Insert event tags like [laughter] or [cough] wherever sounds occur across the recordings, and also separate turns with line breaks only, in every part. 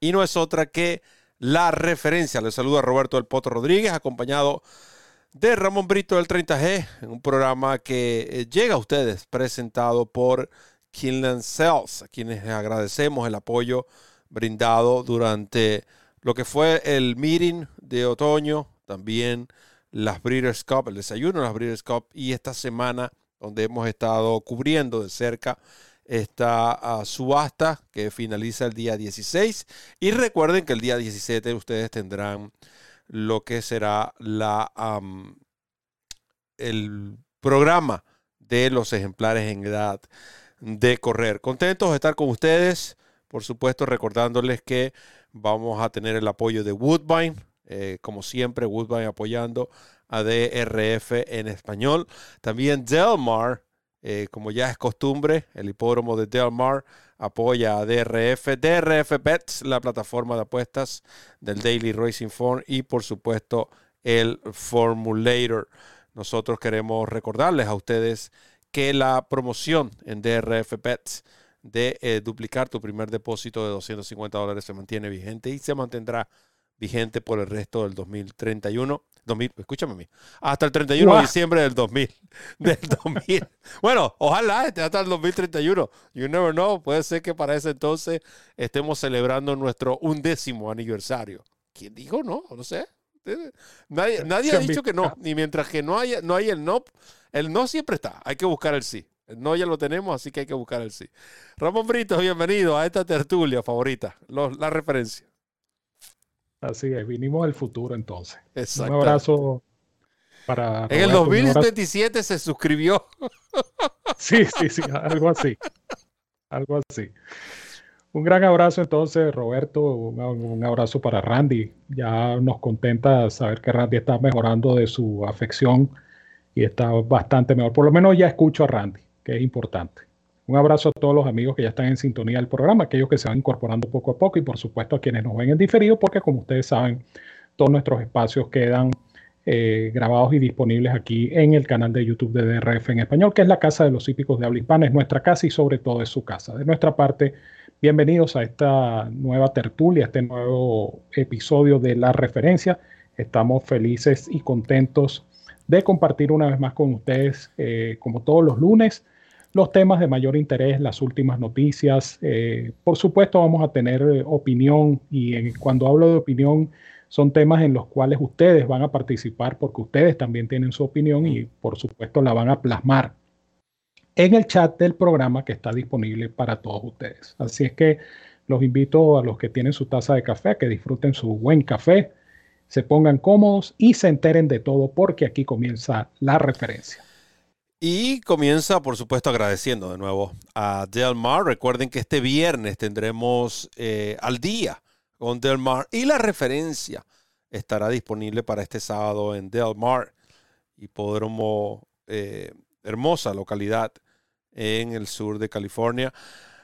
Y no es otra que la referencia. Les saluda Roberto del Potro Rodríguez, acompañado de Ramón Brito del 30G, en un programa que eh, llega a ustedes presentado por Kinland Cells, a quienes agradecemos el apoyo brindado durante lo que fue el meeting de otoño, también las Breeders' Cup, el desayuno de las Breeders' Cup y esta semana donde hemos estado cubriendo de cerca esta subasta que finaliza el día 16. Y recuerden que el día 17 ustedes tendrán lo que será la, el programa de los ejemplares en edad de correr. Contentos de estar con ustedes. Por supuesto, recordándoles que vamos a tener el apoyo de Woodbine. Eh, como siempre, Woodbine apoyando a DRF en español. También Delmar, eh, como ya es costumbre, el hipódromo de Delmar apoya a DRF. DRF Bets, la plataforma de apuestas del Daily Racing Form y por supuesto el Formulator. Nosotros queremos recordarles a ustedes que la promoción en DRF Bets de eh, duplicar tu primer depósito de 250 dólares se mantiene vigente y se mantendrá vigente por el resto del 2031. 2000, escúchame a mí, hasta el 31 de diciembre del 2000, [laughs] del 2000. bueno, ojalá esté hasta el 2031. You never know. Puede ser que para ese entonces estemos celebrando nuestro undécimo aniversario. ¿Quién dijo no? No sé. Nadie, nadie ha dicho que no. Ni mientras que no haya, no hay el no, el no siempre está. Hay que buscar el sí. El no ya lo tenemos, así que hay que buscar el sí. Ramón Brito, bienvenido a esta tertulia favorita, la referencia.
Así es, vinimos del futuro entonces. Exacto. Un abrazo para...
En el 2027 se suscribió. [laughs]
Sí, sí, sí, algo así. Algo así. Un gran abrazo entonces, Roberto. Un, abrazo para Randy. Ya nos contenta saber que Randy está mejorando de su afección y está bastante mejor. Por lo menos ya escucho a Randy, que es importante. Un abrazo a todos los amigos que ya están en sintonía del programa, aquellos que se van incorporando poco a poco y por supuesto a quienes nos ven en diferido, porque como ustedes saben, todos nuestros espacios quedan eh, grabados y disponibles aquí en el canal de YouTube de DRF en español, que es la casa de los hípicos de habla hispana, es nuestra casa y sobre todo es su casa. De nuestra parte, bienvenidos a esta nueva tertulia, este nuevo episodio de La Referencia. Estamos felices y contentos de compartir una vez más con ustedes, eh, como todos los lunes, los temas de mayor interés, las últimas noticias. Eh, por supuesto vamos a tener eh, opinión y cuando hablo de opinión son temas en los cuales ustedes van a participar porque ustedes también tienen su opinión y por supuesto la van a plasmar en el chat del programa que está disponible para todos ustedes. Así es que los invito a los que tienen su taza de café a que disfruten su buen café, se pongan cómodos y se enteren de todo porque aquí comienza la referencia.
Y comienza, por supuesto, agradeciendo de nuevo a Delmar. Recuerden que este viernes tendremos eh, al día con Delmar y la referencia estará disponible para este sábado en Delmar, hipódromo, eh, hermosa localidad en el sur de California.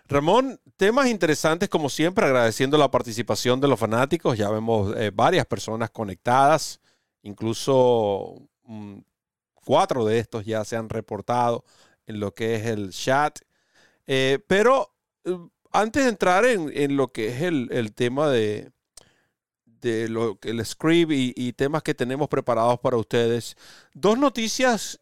Ramón, temas interesantes como siempre, agradeciendo la participación de los fanáticos. Ya vemos eh, varias personas conectadas, incluso mm, Cuatro de estos ya se han reportado en lo que es el chat. Eh, pero eh, antes de entrar en, lo que es el, tema de, de lo, el script y, temas que tenemos preparados para ustedes, dos noticias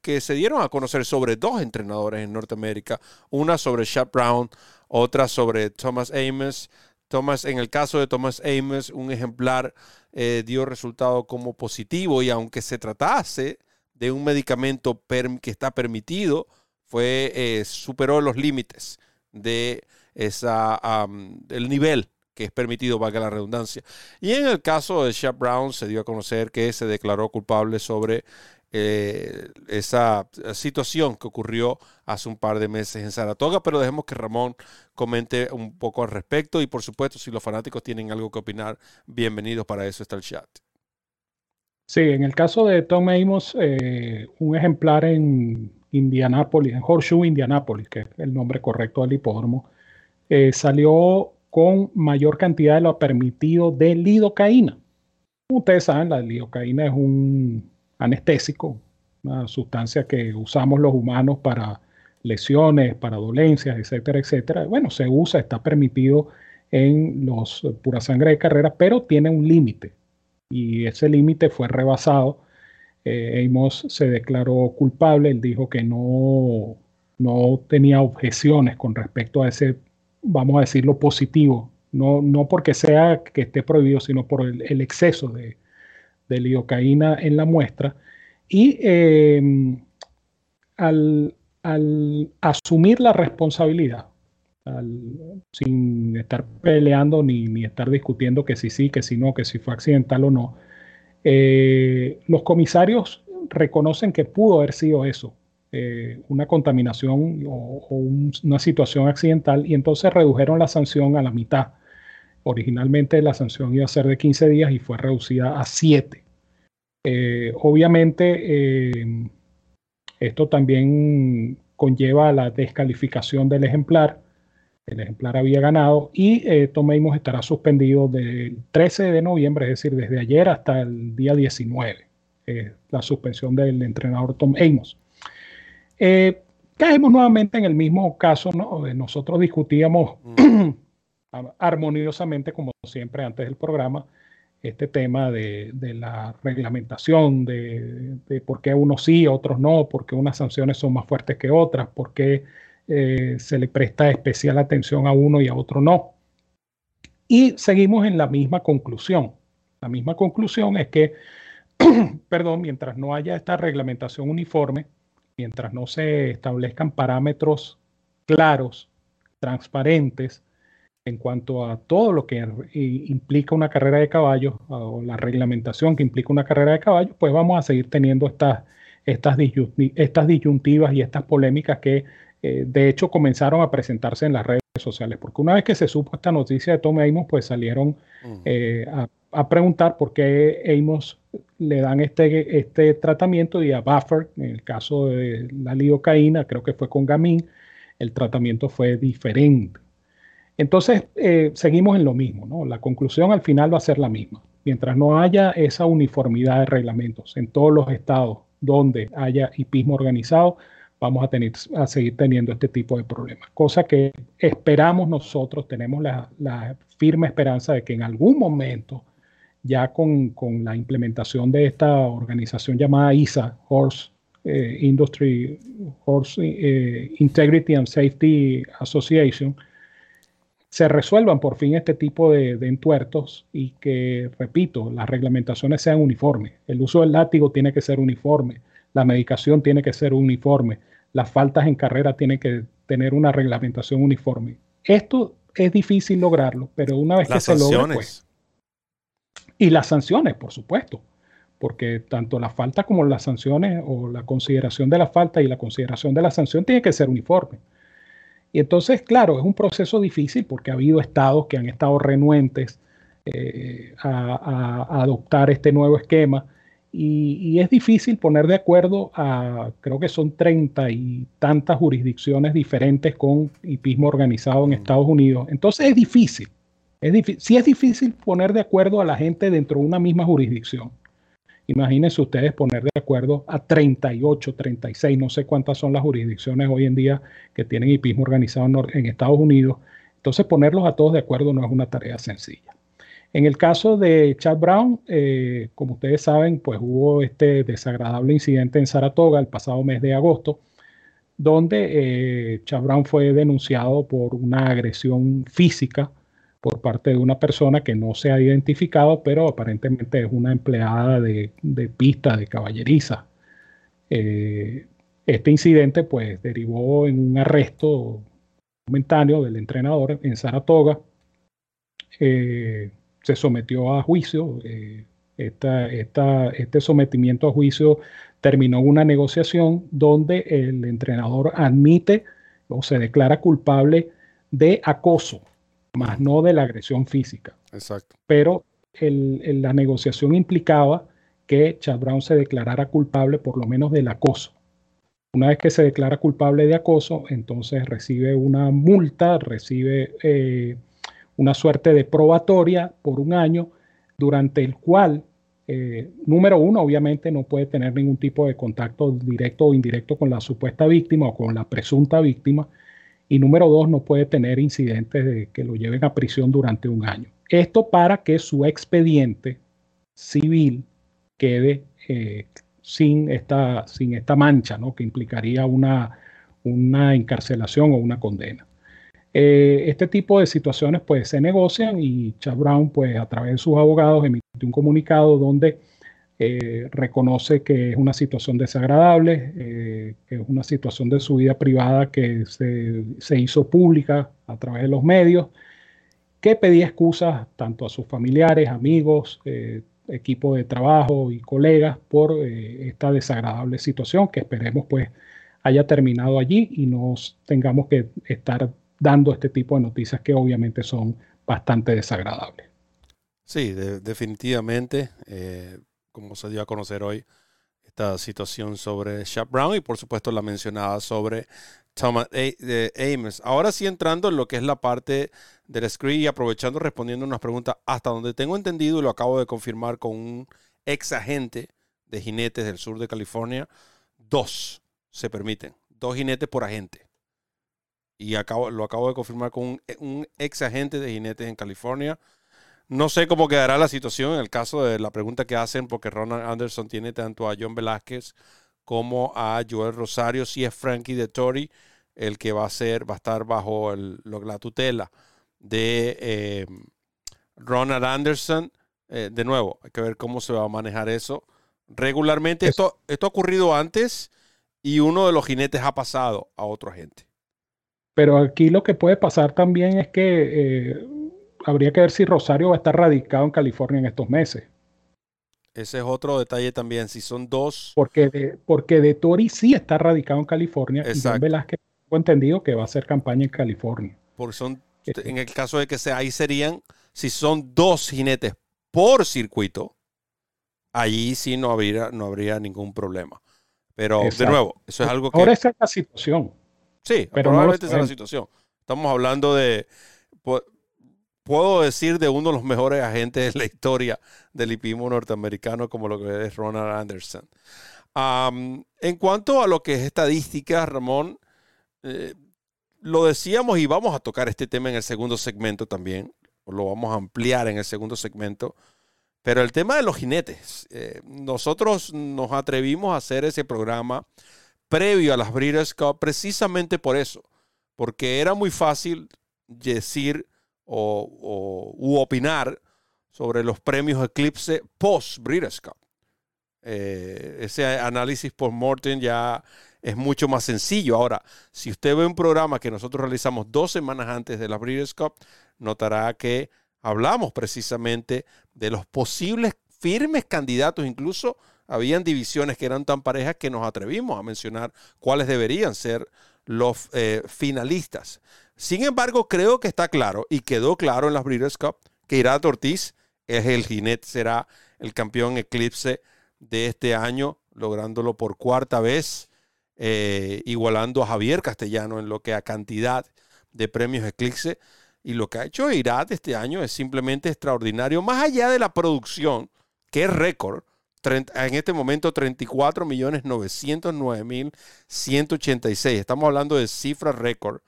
que se dieron a conocer sobre dos entrenadores en Norteamérica, una sobre Shep Brown, otra sobre Thomas Amos. Thomas, en el caso de Thomas Amos, un ejemplar eh, dio resultado como positivo y aunque se tratase de un medicamento que está permitido fue eh, superó los límites de esa el nivel que es permitido, valga la redundancia. Y en el caso de Shep Brown se dio a conocer que se declaró culpable sobre eh, esa situación que ocurrió hace un par de meses en Saratoga, pero dejemos que Ramón comente un poco al respecto y por supuesto si los fanáticos tienen algo que opinar, bienvenidos para eso está el chat.
Sí, en el caso de Tom Amos, eh, un ejemplar en Indianápolis, en Horseshoe, Indianápolis, que es el nombre correcto del hipódromo, eh, salió con mayor cantidad de lo permitido de lidocaína. Como ustedes saben, la lidocaína es un anestésico, una sustancia que usamos los humanos para lesiones, para dolencias, etcétera, etcétera. Bueno, se usa, está permitido en los pura sangre de carrera, pero tiene un límite y ese límite fue rebasado. Eh, Amos se declaró culpable, él dijo que no, no tenía objeciones con respecto a ese, vamos a decirlo, positivo, no, no porque sea que esté prohibido, sino por el exceso de, de en la muestra y em, al, asumir la responsabilidad, sin estar peleando ni, estar discutiendo que si sí, que si no, que si fue accidental o no, eh, los comisarios reconocen que pudo haber sido eso, eh, una contaminación o, una situación accidental y entonces redujeron la sanción a la mitad. Originalmente la sanción iba a ser de 15 días y fue reducida a 7. Eh, obviamente, esto también conlleva la descalificación del ejemplar. El ejemplar había ganado y eh, Tom Amos estará suspendido del 13 de noviembre, es decir, desde ayer hasta el día 19, la suspensión del entrenador Tom Amos. caemos nuevamente en el mismo caso, ¿no? Nosotros discutíamos mm. [clears throat] armoniosamente, como siempre, antes del programa, este tema de, la reglamentación, de, por qué unos sí, otros no, por qué unas sanciones son más fuertes que otras, por qué eh, se le presta especial atención a uno y a otro no. Y seguimos en la misma conclusión. La misma conclusión es que, [clears throat] perdón, mientras no haya esta reglamentación uniforme, mientras no se establezcan parámetros claros, transparentes, en cuanto a todo lo que implica una carrera de caballos o la reglamentación que implica una carrera de caballos, pues vamos a seguir teniendo estas, estas, disyuntivas y estas polémicas que eh, de hecho comenzaron a presentarse en las redes sociales, porque una vez que se supo esta noticia de Tom Amos, pues salieron eh, a, preguntar por qué Amos le dan este, este tratamiento y a Buffer, en el caso de la lidocaína, creo que fue con Gamin, el tratamiento fue diferente. Entonces, eh, seguimos en lo mismo, ¿no? La conclusión al final va a ser la misma. Mientras no haya esa uniformidad de reglamentos en todos los estados donde haya hipismo organizado, vamos a, tener, a seguir teniendo este tipo de problemas. Cosa que esperamos nosotros, tenemos la, firme esperanza de que en algún momento, ya con, la implementación de esta organización llamada ISA, Horse eh, Industry, Horse eh, Integrity and Safety Association, se resuelvan por fin este tipo de, entuertos y que, repito, las reglamentaciones sean uniformes. El uso del látigo tiene que ser uniforme, la medicación tiene que ser uniforme, las faltas en carrera tienen que tener una reglamentación uniforme. Esto es difícil lograrlo, pero una vez que se logra, pues, y las sanciones, por supuesto, porque tanto la falta como las sanciones o la consideración de la falta y la consideración de la sanción tiene que ser uniforme. Y entonces, claro, es un proceso difícil porque ha habido estados que han estado renuentes eh, a, adoptar este nuevo esquema. Y, es difícil poner de acuerdo a, creo que son treinta y tantas jurisdicciones diferentes con hipismo organizado en Estados Unidos. Entonces es difícil. Es difícil. Sí es difícil poner de acuerdo a la gente dentro de una misma jurisdicción. Imagínense ustedes poner de acuerdo a 38, 36, no sé cuántas son las jurisdicciones hoy en día que tienen hipismo organizado en Estados Unidos. Entonces ponerlos a todos de acuerdo no es una tarea sencilla. En el caso de Chad Brown, eh, como ustedes saben, pues hubo este desagradable incidente en Saratoga el pasado mes de agosto, donde eh, Chad Brown fue denunciado por una agresión física por parte de una persona que no se ha identificado, pero aparentemente es una empleada de, pista de caballeriza. Eh, este incidente pues derivó en un arresto momentáneo del entrenador en Saratoga. Eh, se sometió a juicio, eh, Esta, este sometimiento a juicio terminó una negociación donde el entrenador admite o se declara culpable de acoso, más no de la agresión física.
Exacto.
Pero la negociación implicaba que Chad Brown se declarara culpable por lo menos del acoso. Una vez que se declara culpable de acoso, entonces recibe una multa, recibe eh, una suerte de probatoria por un año, durante el cual, eh, número uno, obviamente no puede tener ningún tipo de contacto directo o indirecto con la supuesta víctima o con la presunta víctima. Y número dos, no puede tener incidentes de que lo lleven a prisión durante un año. Esto para que su expediente civil quede eh, sin, esta, sin esta mancha, ¿no? que implicaría una, una encarcelación o una condena. Eh, este tipo de situaciones pues se negocian y Chad Brown pues a través de sus abogados emite un comunicado donde eh, reconoce que es una situación desagradable, que es una situación de su vida privada que se, se, hizo pública a través de los medios, que pedía excusas tanto a sus familiares, amigos, equipo de trabajo y colegas por eh, esta desagradable situación que esperemos pues haya terminado allí y nos tengamos que estar dando este tipo de noticias que obviamente son bastante desagradables.
Sí, definitivamente, eh, como se dio a conocer hoy, esta situación sobre Shaq Brown y por supuesto la mencionada sobre Thomas Ames. Ahora sí entrando en lo que es la parte del screen y aprovechando respondiendo unas preguntas, hasta donde tengo entendido y lo acabo de confirmar con un ex agente de jinetes del sur de California, dos se permiten, dos jinetes por agente. Y acabo, lo acabo de confirmar con un, un ex agente de jinetes en California. No sé cómo quedará la situación en el caso de la pregunta que hacen, porque Ronald Anderson tiene tanto a John Velázquez como a Joel Rosario, si es Frankie de Tory el que va a ser, va a estar bajo la tutela de eh, Ronald Anderson. Eh, de nuevo, hay que ver cómo se va a manejar eso. Regularmente, esto, esto ha ocurrido antes y uno de los jinetes ha pasado a otro agente.
Pero aquí lo que puede pasar también es que eh, habría que ver si Rosario va a estar radicado en California en estos meses.
Ese es otro detalle también. Si son dos.
Porque de, porque de Tori sí está radicado en California. Exacto. Y Velázquez tengo entendido que va a hacer campaña en California.
Porque son, este en el caso de que sea, ahí serían, si son dos jinetes por circuito, allí sí no habría, no habría ningún problema. Pero de nuevo, eso es algo que.
Ahora esa es la situación.
Sí, pero probablemente esa es la situación. Estamos hablando de puedo decir de uno de los mejores agentes de la historia del hipismo norteamericano como lo que es Ronald Anderson. en cuanto a lo que es estadística, Ramón, eh, lo decíamos y vamos a tocar este tema en el segundo segmento también, lo vamos a ampliar en el segundo segmento, pero el tema de los jinetes, eh, nosotros nos atrevimos a hacer ese programa previo a las Breeders' Cup precisamente por eso, porque era muy fácil decir o, u opinar sobre los premios Eclipse post Breeders' Cup. Eh, ese análisis por Morton ya es mucho más sencillo. Ahora, si usted ve un programa que nosotros realizamos dos semanas antes de la Breeders' Cup, notará que hablamos precisamente de los posibles firmes candidatos. Incluso habían divisiones que eran tan parejas que nos atrevimos a mencionar cuáles deberían ser los eh, finalistas. Sin embargo, creo que está claro y quedó claro en las Breeders' Cup que Irat Ortiz es el jinete, será el campeón eclipse de este año, lográndolo por cuarta vez, eh, igualando a Javier Castellano en lo que a cantidad de premios eclipse. Y lo que ha hecho Irat este año es simplemente extraordinario, más allá de la producción, que es récord. En este momento 34.909.186. Estamos hablando de cifra récord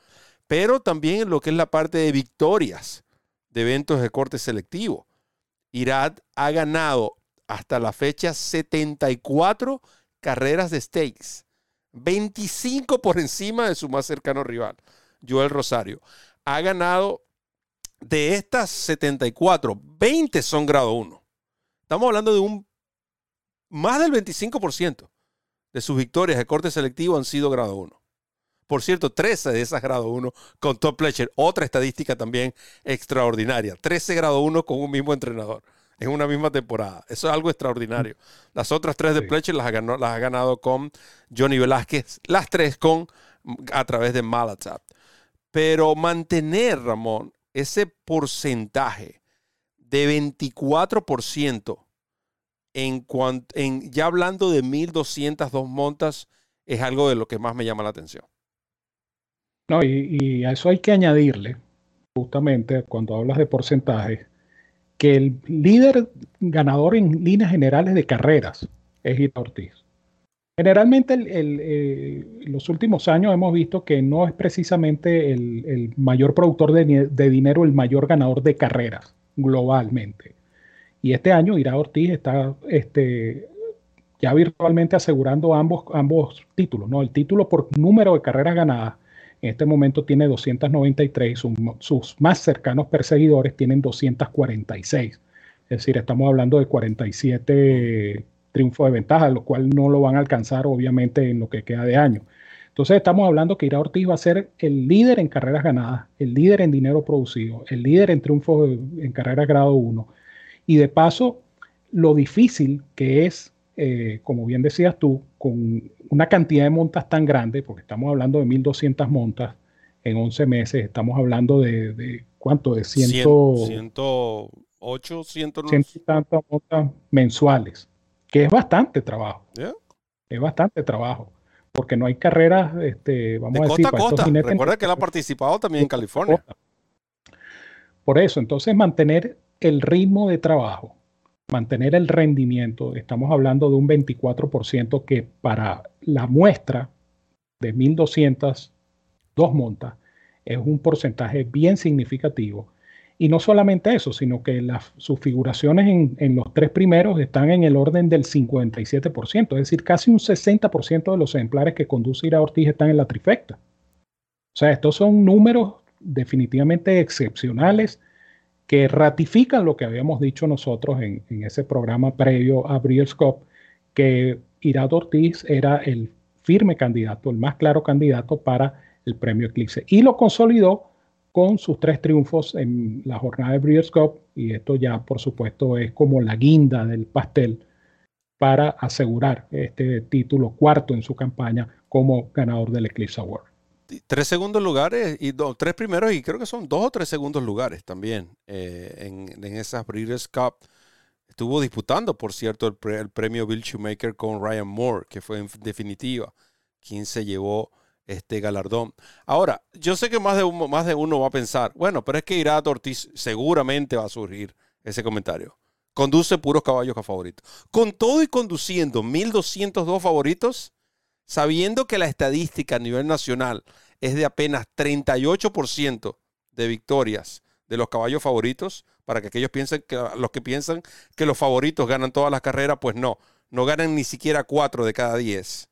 pero también en lo que es la parte de victorias de eventos de corte selectivo. Irad ha ganado hasta la fecha 74 carreras de stakes, 25 por encima de su más cercano rival, Joel Rosario. Ha ganado de estas 74, 20 son grado 1. Estamos hablando de un más del 25% de sus victorias de corte selectivo han sido grado 1. Por cierto, 13 de esas grado 1 con Top Pletcher. Otra estadística también extraordinaria. 13 grado 1 con un mismo entrenador. en una misma temporada. Eso es algo extraordinario. Las otras tres de Pletcher las ha, ganado, las ha ganado con Johnny Velázquez, las tres con a través de Malatab. Pero mantener, Ramón, ese porcentaje de 24% en, en ya hablando de 1.202 montas es algo de lo que más me llama la atención.
No, y, a eso hay que añadirle, justamente cuando hablas de porcentaje, que el líder ganador en líneas generales de carreras es Gita Ortiz. Generalmente en eh, los últimos años hemos visto que no es precisamente el, mayor productor de, dinero, el mayor ganador de carreras globalmente. Y este año Ira Ortiz está este, ya virtualmente asegurando ambos, ambos títulos, ¿no? El título por número de carreras ganadas en este momento tiene 293, sus, más cercanos perseguidores tienen 246. Es decir, estamos hablando de 47 triunfos de ventaja, lo cual no lo van a alcanzar obviamente en lo que queda de año. Entonces estamos hablando que Ira Ortiz va a ser el líder en carreras ganadas, el líder en dinero producido, el líder en triunfos en carreras grado 1. Y de paso, lo difícil que es eh, como bien decías tú, con una cantidad de montas tan grande, porque estamos hablando de 1.200 montas en 11 meses, estamos hablando de, ¿cuánto? De 100,
108, 109.
y tantas montas mensuales, que es bastante trabajo. Es bastante trabajo. Porque no hay carreras, este, vamos a decir,
costa a costa. Recuerda que él ha participado también en California.
Por eso, entonces mantener el ritmo de trabajo mantener el rendimiento, estamos hablando de un 24% que para la muestra de 1200 dos montas es un porcentaje bien significativo. Y no solamente eso, sino que las, sus figuraciones en, en, los tres primeros están en el orden del 57%, es decir, casi un 60% de los ejemplares que conduce Ira Ortiz están en la trifecta. O sea, estos son números definitivamente excepcionales que ratifican lo que habíamos dicho nosotros en, ese programa previo a Breeders' Cup, que Irado Ortiz era el firme candidato, el más claro candidato para el premio Eclipse. Y lo consolidó con sus tres triunfos en la jornada de Breeders' Cup, y esto ya por supuesto es como la guinda del pastel para asegurar este título cuarto en su campaña como ganador del Eclipse Award
tres segundos lugares y dos, tres primeros y creo que son dos o tres segundos lugares también eh, en, en, esas Breeders' Cup. Estuvo disputando, por cierto, el, premio Bill Shoemaker con Ryan Moore, que fue en definitiva quien se llevó este galardón. Ahora, yo sé que más de, uno, más de uno va a pensar, bueno, pero es que Irat Ortiz seguramente va a surgir ese comentario. Conduce puros caballos a favoritos. Con todo y conduciendo 1202 favoritos, sabiendo que la estadística a nivel nacional es de apenas 38% de victorias de los caballos favoritos, para que aquellos piensen que los que piensan que los favoritos ganan todas las carreras, pues no, no ganan ni siquiera 4 de cada 10.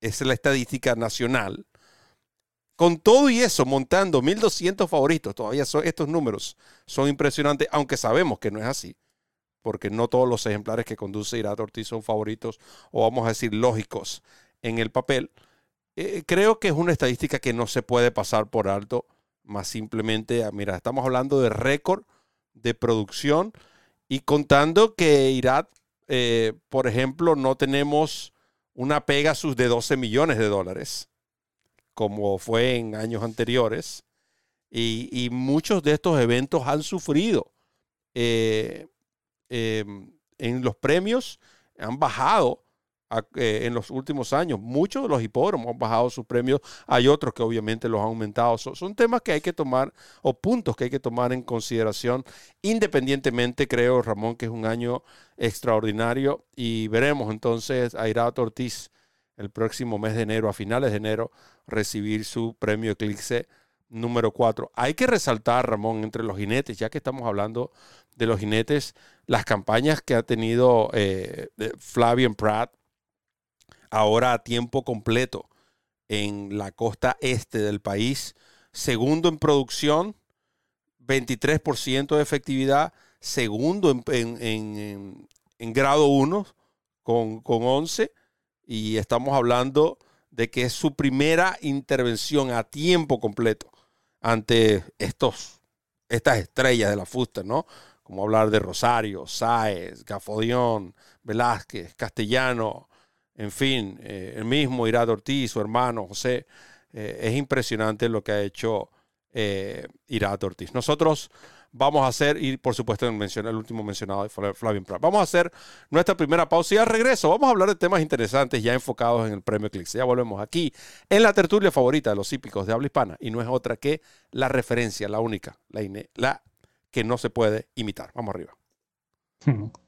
Esa es la estadística nacional. Con todo y eso, montando 1200 favoritos, todavía son, estos números son impresionantes, aunque sabemos que no es así, porque no todos los ejemplares que conduce Irat Ortiz son favoritos, o vamos a decir lógicos en el papel. Eh, creo que es una estadística que no se puede pasar por alto, más simplemente, ah, mira, estamos hablando de récord de producción y contando que Irat, eh, por ejemplo, no tenemos una Pegasus de 12 millones de dólares, como fue en años anteriores, y, muchos de estos eventos han sufrido eh, em, en los premios, han bajado eh, en los últimos años. Muchos de los hipódromos han bajado sus premios, hay otros que obviamente los han aumentado. son temas que hay que tomar o puntos que hay que tomar en consideración. Independientemente, creo, Ramón, que es un año extraordinario y veremos entonces a Irato Ortiz el próximo mes de enero, a finales de enero, recibir su premio Eclipse número 4. Hay que resaltar, Ramón, entre los jinetes, ya que estamos hablando de los jinetes, las campañas que ha tenido eh, Flavian Pratt ahora a tiempo completo en la costa este del país. Segundo en producción, 23% de efectividad. Segundo en, grado 1 con, con 11. Y estamos hablando de que es su primera intervención a tiempo completo ante estos, estas estrellas de la fusta, ¿no? como hablar de Rosario, Sáez, Gafodión, Velázquez, Castellano, en fin, eh, el mismo Irad Ortiz, su hermano José. Eh, es impresionante lo que ha hecho eh, Irad Ortiz. Nosotros vamos a hacer, y por supuesto el, el último mencionado de Flavio Prat, vamos a hacer nuestra primera pausa y al regreso vamos a hablar de temas interesantes ya enfocados en el premio Clicks. Ya volvemos aquí en la tertulia favorita de los hípicos de habla hispana y no es otra que la referencia, la única, la, la que no se puede imitar. Vamos arriba. [laughs]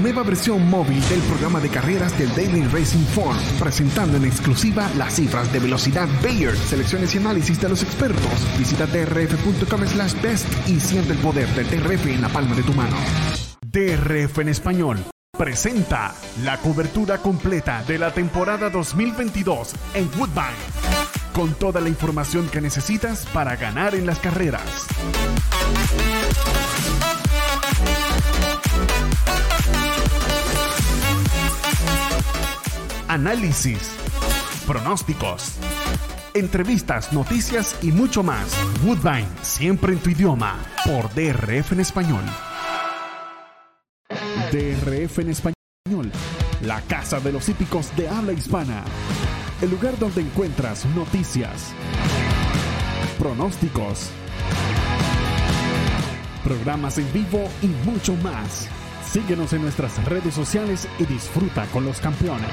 nueva versión móvil del programa de carreras del Daily Racing Form, presentando en exclusiva las cifras de velocidad Bayer, selecciones y análisis de los expertos. Visita drf.com slash best y siente el poder del DRF en la palma de tu mano. DRF en español presenta la cobertura completa de la temporada 2022 en Woodbine, con toda la información que necesitas para ganar en las carreras. Análisis, pronósticos, entrevistas, noticias y mucho más. Woodbine, siempre en tu idioma, por DRF en español. DRF en español, la casa de los hípicos de habla hispana. El lugar donde encuentras noticias, pronósticos, programas en vivo y mucho más. Síguenos en nuestras redes sociales y disfruta con los campeones.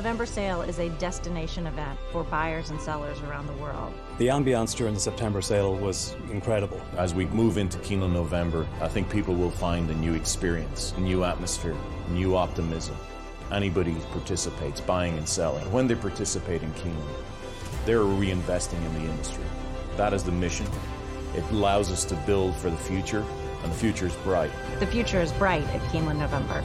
November sale is a destination event for buyers and sellers around the world.
The ambiance during the September sale was incredible.
As we move into Keeneland November, I think people will find a new experience, a new atmosphere, new optimism. Anybody who participates, buying and selling, when they participate in Keeneland, they're reinvesting in the industry. That is the mission. It allows us to build for the future, and the future is bright.
The future is bright at Keeneland November.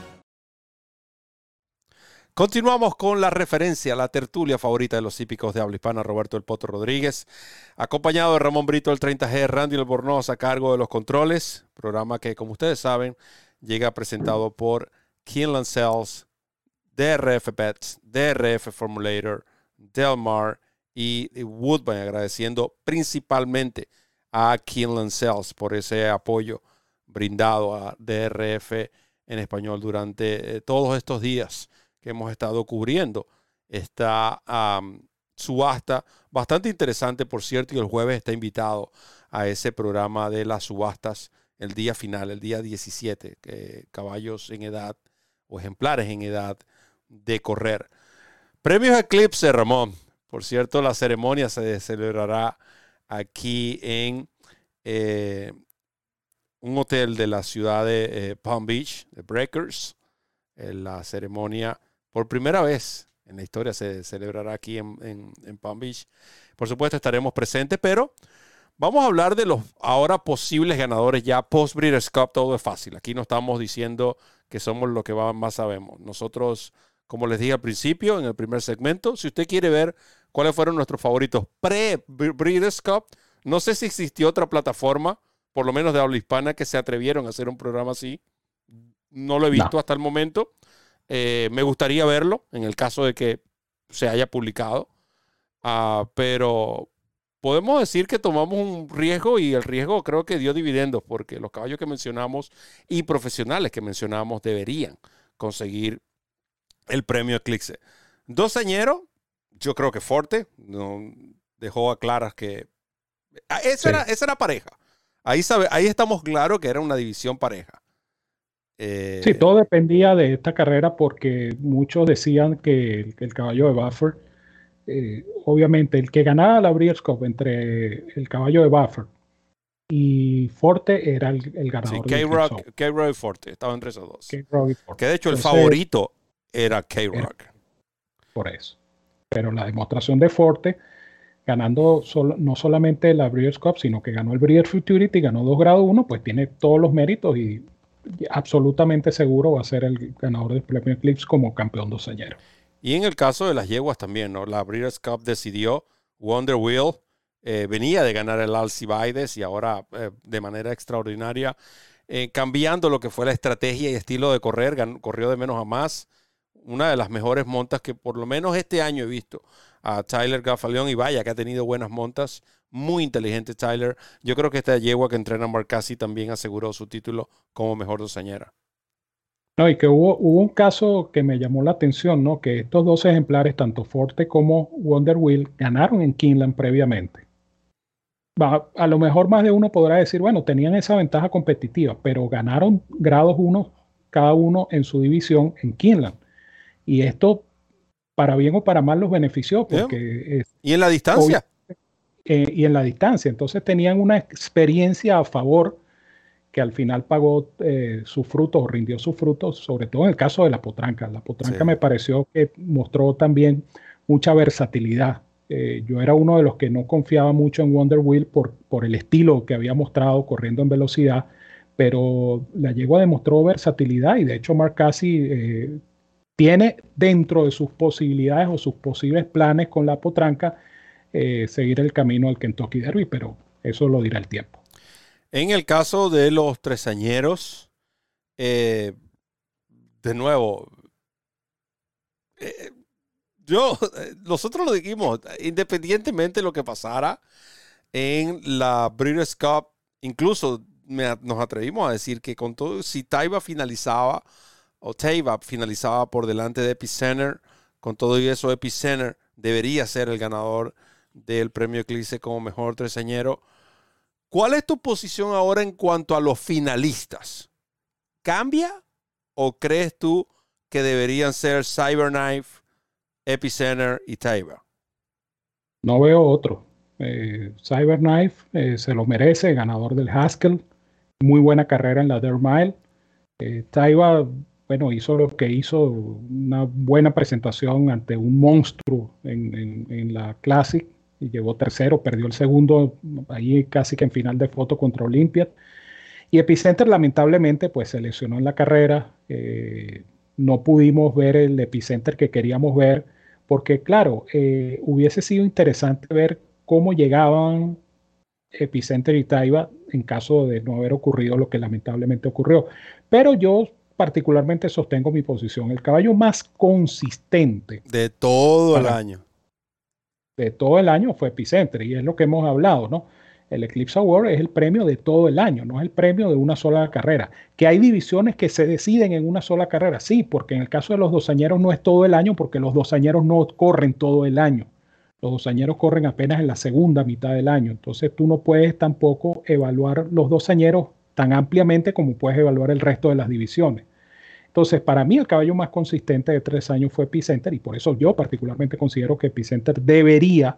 Continuamos con la referencia, la tertulia favorita de los hípicos de habla hispana, Roberto El Poto Rodríguez, acompañado de Ramón Brito, el 30G, Randy Albornoz a cargo de los controles, programa que, como ustedes saben, llega presentado por Keeneland Cells, DRF Pets, DRF Formulator, Delmar y Woodbine, agradeciendo principalmente a Keeneland Cells por ese apoyo brindado a DRF en español durante eh, todos estos días que hemos estado cubriendo esta subasta bastante interesante, por cierto, y el jueves está invitado a ese programa de las subastas el día final, el día 17, que caballos en edad o ejemplares en edad de correr. Premios Eclipse, Ramón. Por cierto, la ceremonia se celebrará aquí en eh, un hotel de la ciudad de eh, Palm Beach, de Breakers. la ceremonia por primera vez en la historia se celebrará aquí en, Palm Beach. Por supuesto estaremos presentes, pero vamos a hablar de los ahora posibles ganadores ya post Breeders' Cup. Todo es fácil. Aquí no estamos diciendo que somos lo que más sabemos. Nosotros, como les dije al principio, en el primer segmento, si usted quiere ver cuáles fueron nuestros favoritos pre-Breeders' Cup, no sé si existió otra plataforma, por lo menos de habla hispana, que se atrevieron a hacer un programa así. No lo he visto hasta el momento. Eh, me gustaría verlo en el caso de que se haya publicado. Ah, pero podemos decir que tomamos un riesgo y el riesgo creo que dio dividendos porque los caballos que mencionamos y profesionales que mencionamos deberían conseguir el premio Eclipse. Dos añeros, yo creo que Forte no, dejó a claras que ah, esa, era, esa era pareja. Ahí, sabe, ahí estamos claros que era una división pareja. Eh,
Sí, todo dependía de esta carrera porque muchos decían que el, que el caballo de Buffer, eh, obviamente el que ganaba la Breeders' Cup entre el caballo de Buffer y Forte era el, el
sí,
ganador. del
K-Rock, K-Rock y Forte, estaban entre esos dos.
K-Rock y Forte,
Que de hecho el favorito era K-Rock.
por eso. Pero la demostración de Forte, ganando solo- no solamente la Breeders' Cup, sino que ganó el Breeders' Futurity, ganó 2 grado 1, pues tiene todos los méritos y absolutamente seguro va a ser el ganador del premio Eclipse como campeón doceñero.
Y en el caso de las yeguas también, ¿no? La Breeders' Cup decidió, Wonder Wheel eh, venía de ganar el Alcibiades y ahora eh, de manera extraordinaria, eh, cambiando lo que fue la estrategia y estilo de correr, corrió de menos a más. Una de las mejores montas que por lo menos este año he visto a Tyler Gaffalion y vaya que ha tenido buenas montas. Muy inteligente Tyler. Yo creo que esta yegua que entrena Marcasi también aseguró su título como mejor dosañera.
No, y que hubo, hubo un caso que me llamó la atención, ¿no? Que estos dos ejemplares, tanto Forte como Wonder Wheel, ganaron en Keeneland previamente. Va, a lo mejor más de uno podrá decir, bueno, tenían esa ventaja competitiva, pero ganaron grados uno cada uno en su división en Keeneland. Y esto, para bien o para mal, los benefició
Yeah.
porque
Y en la distancia.
Eh, y en la distancia. Entonces tenían una experiencia a favor que al final pagó eh, sus frutos o rindió sus frutos, sobre todo en el caso de la potranca. La potranca
Sí.
me pareció que mostró también mucha versatilidad. Eh, yo era uno de los que no confiaba mucho en Wonder Wheel por, por el estilo que había mostrado corriendo en velocidad, pero la yegua demostró versatilidad y de hecho Mark eh, tiene dentro de sus posibilidades o sus posibles planes con la potranca eh, seguir el camino al Kentucky Derby, pero eso lo dirá el tiempo.
En el caso de los tresañeros, eh, de nuevo, eh, yo, [laughs] nosotros lo dijimos, independientemente de lo que pasara en la Breeders' Cup, incluso me- nos atrevimos a decir que con todo, si Taiba finalizaba, o Taiba finalizaba por delante de Epicenter, con todo y eso Epicenter debería ser el ganador del premio Eclipse como mejor tresañero. ¿Cuál es tu posición ahora en cuanto a los finalistas? ¿Cambia o crees tú que deberían ser Cyberknife, Epicenter y Taiba?
No veo otro. Eh, Cyberknife eh, se lo merece, ganador del Haskell. Muy buena carrera en la Dirt Mile. Eh, Taiba, bueno, hizo lo que hizo, una buena presentación ante un monstruo en, en- en la Classic y llegó tercero, perdió el segundo ahí casi que en final de foto contra Olympiad. Y Epicenter lamentablemente pues se lesionó en la carrera. eh, no pudimos ver el Epicenter que queríamos ver porque claro, eh, hubiese sido interesante ver cómo llegaban Epicenter y Taiba en caso de no haber ocurrido lo que lamentablemente ocurrió. Pero yo particularmente sostengo mi posición. El caballo más consistente
De todo el año.
De todo el año fue Epicenter y es lo que hemos hablado, ¿no? El Eclipse Award es el premio de todo el año, no es el premio de una sola carrera. Que hay divisiones que se deciden en una sola carrera, sí, porque en el caso de los dosañeros no es todo el año, porque los dosañeros no corren todo el año. Los dosañeros corren apenas en la segunda mitad del año. Entonces tú no puedes tampoco evaluar los dosañeros tan ampliamente como puedes evaluar el resto de las divisiones. Entonces, para mí el caballo más consistente de tres años fue Epicenter y por eso yo particularmente considero que Epicenter debería,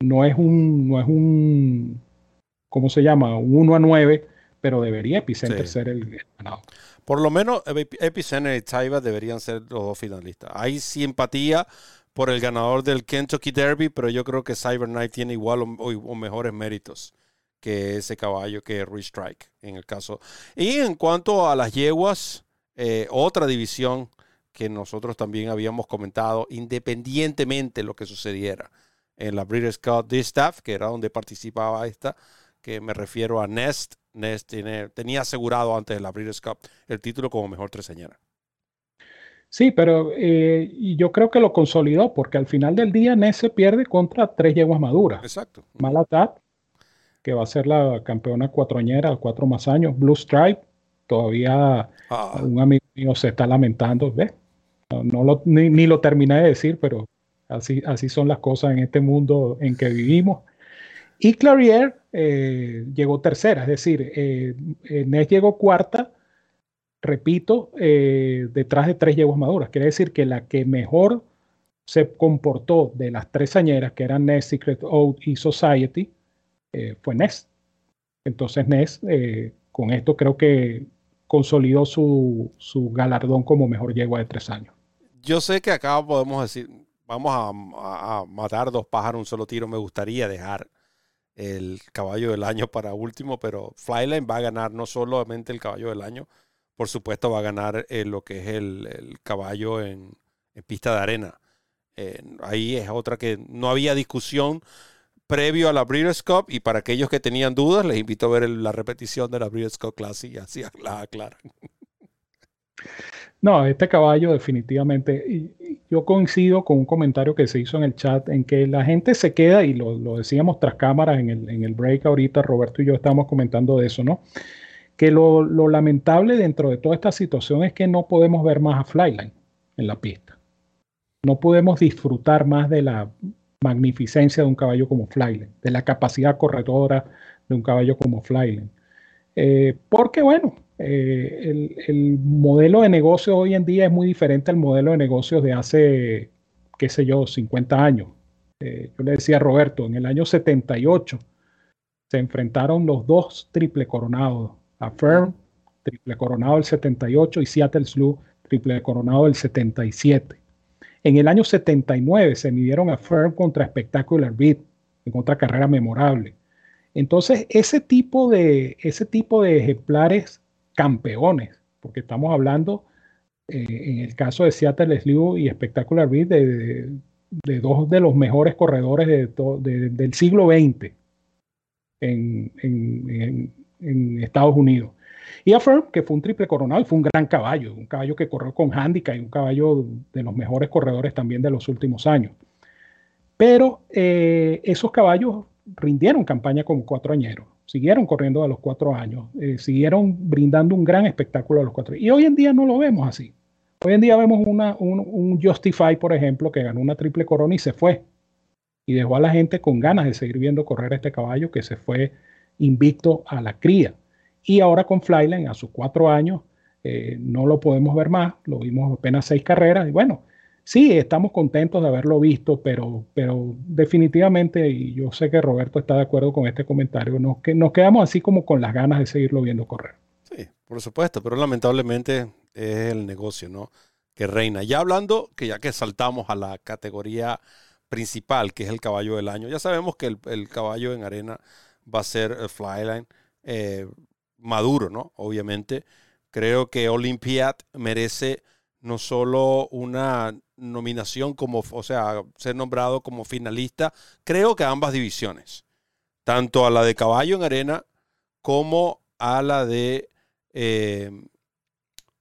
no es un, no es un, ¿cómo se llama? Un 1 a 9, pero debería Epicenter
Sí.
ser el, ganador.
Por lo menos Epi- Epicenter y Taiba deberían ser los dos finalistas. Hay simpatía por el ganador del Kentucky Derby, pero yo creo que Cyberknife tiene igual o, o- o mejores méritos que ese caballo que Rich Strike en el caso. Y en cuanto a las yeguas, eh, otra división que nosotros también habíamos comentado, independientemente de lo que sucediera en la Breeders' Cup Distaff, que era donde participaba esta, que me refiero a Nest. Nest tiene- tenía asegurado antes de la Breeders' Cup el título como mejor treseñera.
Sí, pero eh, yo creo que lo consolidó porque al final del día Ness se pierde contra tres yeguas maduras.
Exacto.
Malatat, que va a ser la campeona cuatroñera, cuatro más años. Blue Stripe, todavía
Ah,
un amigo mío se está lamentando, ¿ves? No, no lo, ni, ni lo terminé de decir, pero así, así son las cosas en este mundo en que vivimos. Y Clarier eh, llegó tercera, es decir, eh, eh, Ness llegó cuarta repito, eh, detrás de tres yeguas maduras. Quiere decir que la que mejor se comportó de las tres añeras, que eran Nest, Secret Oath y Society, fue Nest. Entonces Nest, eh, con esto creo que consolidó su, su, galardón como mejor yegua de tres años.
Yo sé que acá podemos decir, vamos a, matar dos pájaros un solo tiro. Me gustaría dejar el caballo del año para último, pero Flyline va a ganar no solamente el caballo del año, por supuesto va a ganar eh, lo que es el, caballo en, pista de arena. ahí es otra que no había discusión previo a la Breeders' Cup y para aquellos que tenían dudas les invito a ver la repetición de la Breeders' Cup Classic y así [laughs] la aclaran.
No, este caballo definitivamente, yo coincido con un comentario que se hizo en el chat en que la gente se queda, y lo, decíamos tras cámaras en el, en el break ahorita, Roberto y yo estábamos comentando de eso, ¿no? que lo, lamentable dentro de toda esta situación es que no podemos ver más a Flyline en la pista. No podemos disfrutar más de la magnificencia de un caballo como Flyline, de la capacidad corredora de un caballo como Flyline. Eh, porque bueno, eh, el, modelo de negocio hoy en día es muy diferente al modelo de negocios de hace, qué sé yo, 50 años. Eh, yo le decía a Roberto, en el año 78 se enfrentaron los dos triple coronados Affirm, triple coronado del 78 y Seattle Slew, triple coronado del 77. En el año 79 se midieron Affirm contra Spectacular Beat, en otra carrera memorable. Entonces, ese tipo de, ese tipo de ejemplares campeones, porque estamos hablando eh, en el caso de Seattle Slew y Spectacular Beat de, dos de los mejores corredores del siglo XX en Estados Unidos. Y Affirm, que fue un triple coronal, fue un gran caballo, un caballo que corrió con handicap y un caballo de los mejores corredores también de los últimos años. Pero eh, esos caballos rindieron campaña como cuatro añeros, siguieron corriendo a los cuatro años, eh, siguieron brindando un gran espectáculo a los cuatro. Y hoy en día no lo vemos así. Hoy en día vemos un, un Justify, por ejemplo, que ganó una triple corona y se fue. Y dejó a la gente con ganas de seguir viendo correr este caballo que se fue invicto a la cría. Y ahora con Flyline, a sus cuatro años, eh, no lo podemos ver más, lo vimos apenas seis carreras y bueno, sí, estamos contentos de haberlo visto, pero, pero definitivamente, y yo sé que Roberto está de acuerdo con este comentario, nos, que, nos quedamos así como con las ganas de seguirlo viendo correr.
Sí, por supuesto, pero lamentablemente es el negocio, ¿no? Que reina. Ya hablando, que ya que saltamos a la categoría principal, que es el caballo del año, ya sabemos que el, el caballo en arena va a ser el Flyline eh, maduro, ¿no? Obviamente. Creo que Olympiad merece no solo una nominación como, o sea, ser nombrado como finalista, creo que ambas divisiones, tanto a la de caballo en arena como a la de eh,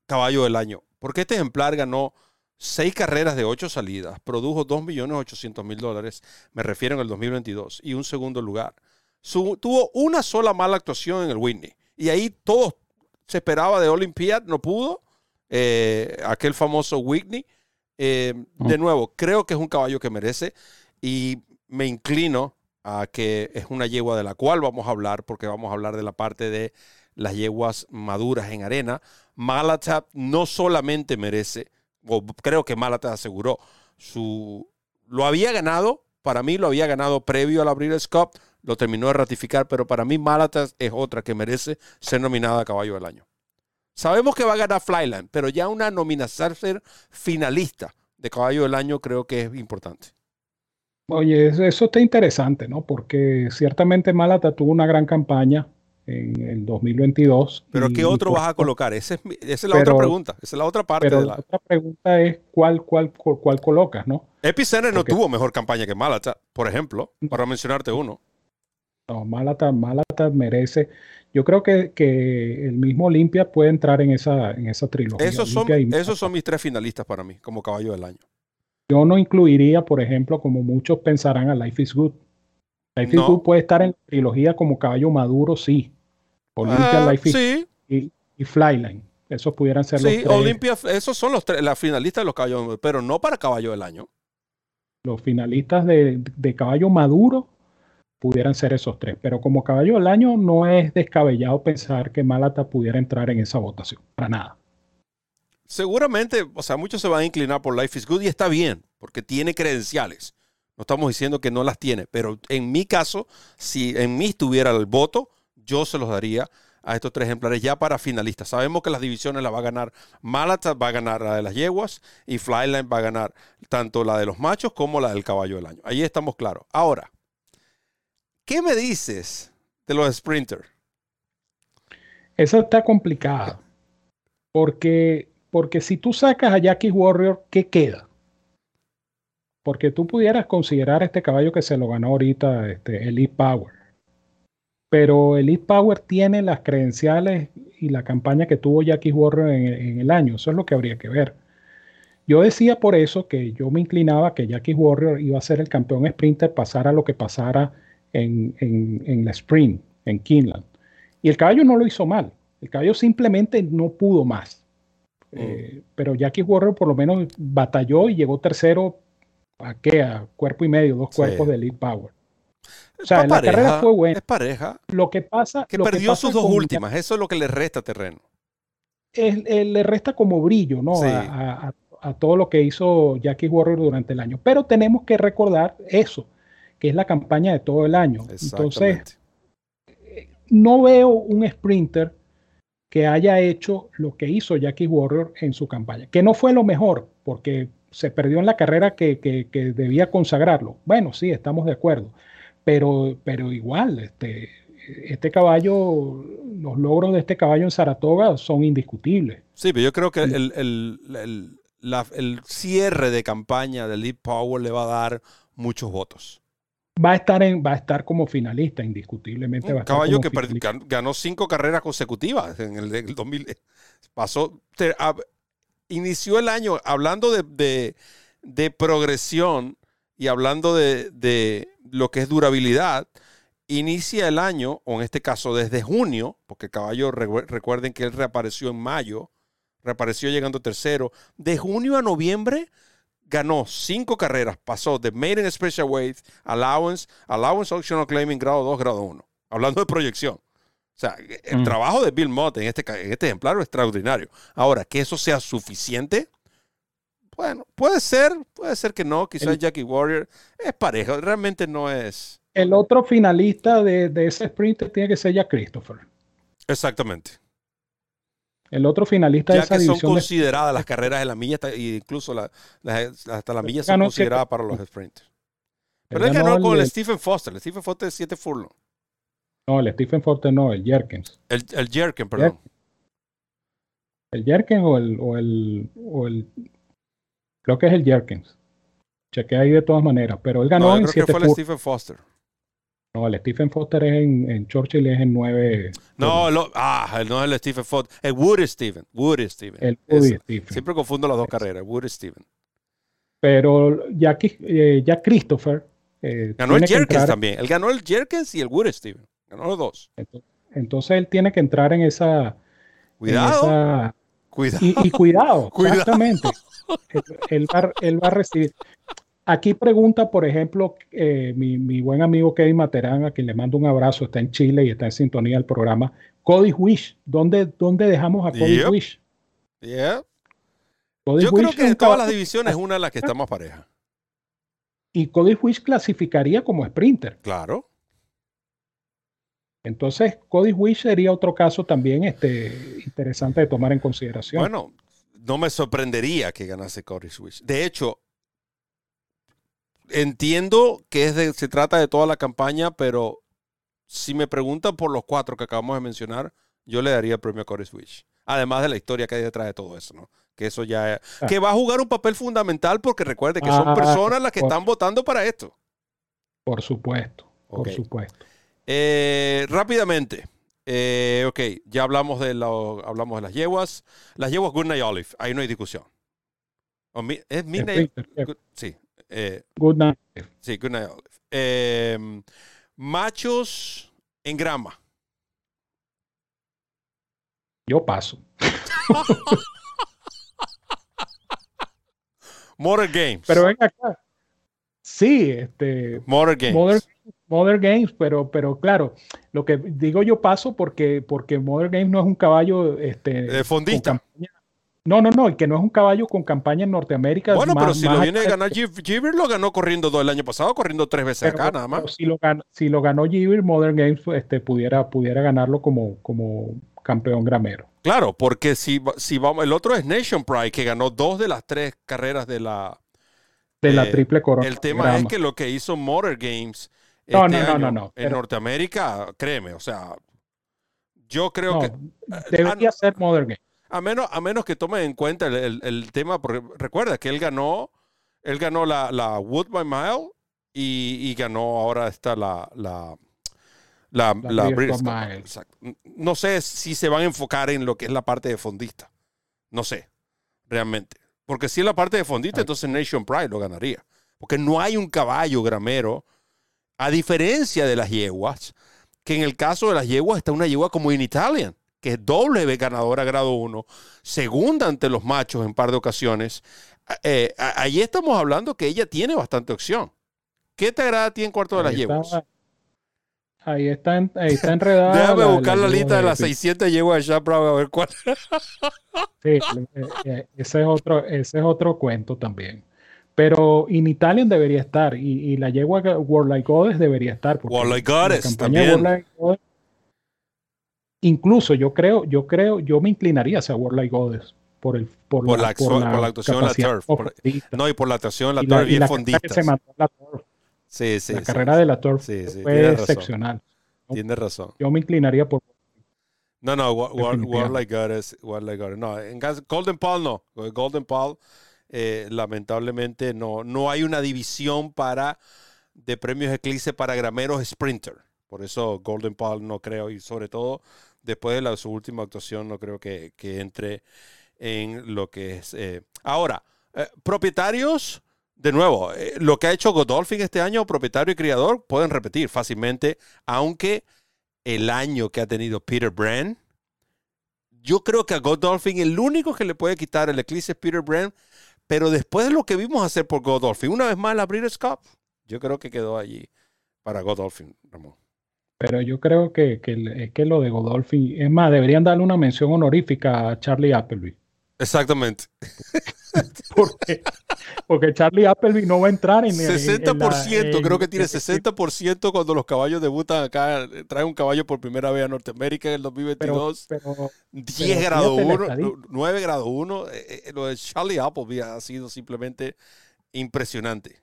caballo del año. Porque este ejemplar ganó seis carreras de ocho salidas, produjo 2.800.000 dólares, me refiero en el 2022, y un segundo lugar tuvo una sola mala actuación en el Whitney. Y ahí todo se esperaba de Olympiad, no pudo. Eh, aquel famoso Whitney. Eh, de mm. nuevo, creo que es un caballo que merece y me inclino a que es una yegua de la cual vamos a hablar, porque vamos a hablar de la parte de las yeguas maduras en arena. Malatab no solamente merece, o creo que Malatab aseguró, su, lo había ganado, para mí lo había ganado previo al Breeders' Cup, lo terminó de ratificar, pero para mí Malatas es otra que merece ser nominada a Caballo del Año. Sabemos que va a ganar Flyland, pero ya una nominación ser finalista de Caballo del Año creo que es importante.
Oye, eso está interesante, ¿no? Porque ciertamente Malata tuvo una gran campaña en el 2022.
Pero ¿qué otro vas a colocar? Esa es, la otra pregunta. Esa es la otra parte.
Pero la... otra pregunta es cuál, cuál, cuál, colocas, ¿no?
Epicenter no tuvo mejor campaña que Malata, por ejemplo, para mencionarte uno.
No, Malata, Malata merece. Yo creo que, que, el mismo Olimpia puede entrar en esa, en esa trilogía.
Esos son, esos son mis tres finalistas para mí, como caballo del año.
Yo no incluiría, por ejemplo, como muchos pensarán, a Life is Good. Life is Good puede estar en la trilogía como caballo maduro, sí. Olimpia, ah, Life is sí. y, y, Flyline. Esos pudieran ser los tres.
Olimpia, esos son los tres, las finalistas de los caballos, pero no para caballo del año.
Los finalistas de, de caballo maduro pudieran ser esos tres. Pero como caballo del año no es descabellado pensar que Malata pudiera entrar en esa votación, para nada.
seguramente, o sea, muchos se van a inclinar por Life is Good y está bien, porque tiene credenciales. No estamos diciendo que no las tiene, pero en mi caso, si en mí estuviera el voto, yo se los daría a estos tres ejemplares ya para finalistas. Sabemos que las divisiones las va a ganar Malata, va a ganar la de las yeguas y Flyline va a ganar tanto la de los machos como la del caballo del año. Ahí estamos claros. Ahora, ¿qué me dices de los sprinters?
Eso está complicado. Porque, porque si tú sacas a Jackie Warrior, ¿qué queda? Porque tú pudieras considerar este caballo que se lo ganó ahorita, este Elite Power pero Elite Power tiene las credenciales y la campaña que tuvo Jackie Warrior en, el año. Eso es lo que habría que ver. Yo decía por eso que yo me inclinaba que Jackie Warrior iba a ser el campeón sprinter, pasara lo que pasara en, la sprint, en Keeneland. Y el caballo no lo hizo mal. El caballo simplemente no pudo más. Mm. Eh, pero Jackie Warrior por lo menos batalló y llegó tercero a qué? A cuerpo y medio, dos cuerpos de Elite Power.
O sea, la carrera fue buena. Es pareja.
Lo que pasa.
Que perdió sus dos últimas. Eso es lo que le resta terreno.
le resta como brillo, ¿no? A, todo lo que hizo Jackie Warrior durante el año. Pero tenemos que recordar eso, que es la campaña de todo el año. Entonces, no veo un sprinter que haya hecho lo que hizo Jackie Warrior en su campaña, que no fue lo mejor, porque se perdió en la carrera que, que debía consagrarlo. Bueno, sí, estamos de acuerdo pero, pero igual, este, este caballo, los logros de este caballo en Saratoga son indiscutibles.
Sí, pero yo creo que el, el, el, cierre de campaña de Lee Power le va a dar muchos votos.
Va a estar, en, va a estar como finalista, indiscutiblemente.
Un caballo que ganó cinco carreras consecutivas en el, 2000. Pasó, inició el año hablando de, de, de progresión y hablando de, lo que es durabilidad, inicia el año, o en este caso desde junio, porque el caballo, recuerden que él reapareció en mayo, reapareció llegando tercero, de junio a noviembre ganó cinco carreras, pasó de Maiden Special Weight, Allowance, Allowance Optional Claiming grado 2, grado 1, hablando de proyección. O sea, el mm. trabajo de Bill Mott en este, en este ejemplar es extraordinario. Ahora, que eso sea suficiente, bueno, puede ser, puede ser que no. Quizás Jackie Warrior es pareja, realmente no es.
El otro finalista de, ese sprint tiene que ser ya Christopher.
Exactamente.
El otro finalista
ya
de esa
que son consideradas las carreras de la milla, e incluso hasta la milla son consideradas para los sprinters. Pero él ganó con el, Stephen Foster. El Stephen Foster es 7 furlong.
No, el Stephen Foster no, el Jerkins.
El, el Jerkin, perdón.
El Jerkins o el, o el, o el Creo que es el Jerkins. Chequé ahí de todas maneras, pero él ganó
no, creo que fue el Stephen Foster.
No, el Stephen Foster es en, en Churchill es en 9.
No, lo, ah, no es el Stephen Foster. El Woody Steven. Woody Steven.
El Woody Steven.
Siempre confundo las dos carreras. Woody Steven.
Pero ya, eh, ya Christopher.
Eh, ganó el Jerkins también. Él ganó el Jerkins y el Woody Steven. Ganó los dos.
Entonces, él tiene que entrar en esa.
Cuidado.
cuidado. Y, [laughs] cuidado, exactamente él, va, a recibir. Aquí pregunta, por ejemplo, eh, mi, buen amigo Kevin Materán, a quien le mando un abrazo, está en Chile y está en sintonía del programa. Cody Wish, ¿dónde, dónde dejamos a Cody Wish?
Yo creo que en todas las divisiones [laughs] es una de las que está más pareja.
Y Cody Wish clasificaría como sprinter.
Claro.
Entonces, Cody Wish sería otro caso también este, interesante de tomar en consideración.
Bueno, no me sorprendería que ganase Cody Swish. De hecho, entiendo que es se trata de toda la campaña, pero si me preguntan por los cuatro que acabamos de mencionar, yo le daría el premio a Corey Swish. Además de la historia que hay detrás de todo eso, ¿no? Que eso ya es, ah. que va a jugar un papel fundamental porque recuerde que son ah, personas las que están votando para esto.
Por supuesto, por supuesto.
Eh, rápidamente, eh, ok, ya hablamos de, hablamos de las yeguas. Las yeguas Good Night Olive, ahí no hay discusión. ¿Es Midnight? sí. Eh,
good Night.
Sí, Good Night Olive. Em, machos en grama.
Yo paso. [laughs]
Motor Games.
Pero venga acá. Sí, este.
Motor Games.
Mother Games, pero, pero claro, lo que digo yo paso porque, porque Mother Games no es un caballo este,
de fondista.
No, no, no, y que no es un caballo con campaña en Norteamérica.
Bueno,
más-
pero si lo viene a ganar Gibber, lo ganó corriendo dos el año pasado, corriendo tres veces
pero-
acá, nada más.
Si lo ganó, si lo ganó Gibber, Modern Games este, pudiera, pudiera ganarlo como, como campeón gramero.
Claro, porque si, si vamos, el otro es Nation Pride, que ganó dos de las tres carreras de la.
De la
Eh,
triple corona.
El tema
grama.
es que lo que hizo Motor Games
No,
este
no, no,
año
no, no,
en
pero-
Norteamérica, créeme, o sea, yo creo que
debería
ah,
ser Modern Games.
A menos, a menos que tomen en cuenta el, el- el tema, porque recuerda que él ganó, él ganó la, la Wood by Mile y, y ganó ahora está la, la, la,
La.
Exacto. No sé si se van a enfocar en lo que es la parte de fondista. No sé, realmente. Porque si es la parte de fondista,
Ah.
entonces Nation Pride lo ganaría. Porque no hay un caballo gramero, a diferencia de las yeguas, que en el caso de las yeguas está una yegua como In Italian, que es doble ganadora grado 1, segunda ante los machos en par de ocasiones. Eh, ahí estamos hablando que ella tiene bastante opción. ¿Qué te agrada a ti en cuarto de las
Ahí está, ahí está, ahí está enredada. [laughs]
Déjame
la-
buscar la, lista de las
Epic.
600 yeguas de Brown a ver cuál. [laughs]
Sí, eh, eh, ese es otro, ese es otro cuento también. Pero In Italian debería estar y, y la yegua Warlike Goddess debería estar.
Warlike
la
Goddess
campaña
también.
Warlike Goddess- incluso yo creo, yo creo, yo me inclinaría hacia Warlike Goddess por el por,
Por la acción- por la actuación en la
capacidad
turf, por-. No, y por la actuación, la
Y y
bien
se en la turf,
Sí, sí.
la
sí,
carrera de la turf fue excepcional.
Tienes razón.
Yo me inclinaría por
No, no, War, War. Warlike Goddess, Warlike Goddess. No, en caso- Golden Paul no. Golden Paul, eh, lamentablemente, no, no hay una división para de premios Eclipse para grameros Sprinter. Por eso Golden Paul no creo, y sobre todo después de la, su última actuación, no creo que, entre en lo que es. eh. Ahora, eh, propietarios, de nuevo, eh, lo que ha hecho Godolphin este año, propietario y criador, pueden repetir fácilmente, aunque el año que ha tenido Peter Brand. Yo creo que a Godolphin el único que le puede quitar el eclipse es Peter Brand, pero después de lo que vimos hacer por Godolphin, una vez más la Breeders' Cup, yo creo que quedó allí para Godolphin, Ramón.
Pero yo creo que, que que lo de Godolphin, es más, deberían darle una mención honorífica a Charlie Appleby.
Exactamente. [laughs]
Porque, porque Charlie Appleby no va a entrar en, en- en la-
60%, creo que
en-
tiene
en-
60% cuando los caballos debutan acá, eh, trae un caballo por primera vez a Norteamérica en el
Pero,
2022.
pero
10
pero
grado
fíjate la
1,
estadística.
9 grado 1. lo de Charlie Appleby ha sido simplemente impresionante.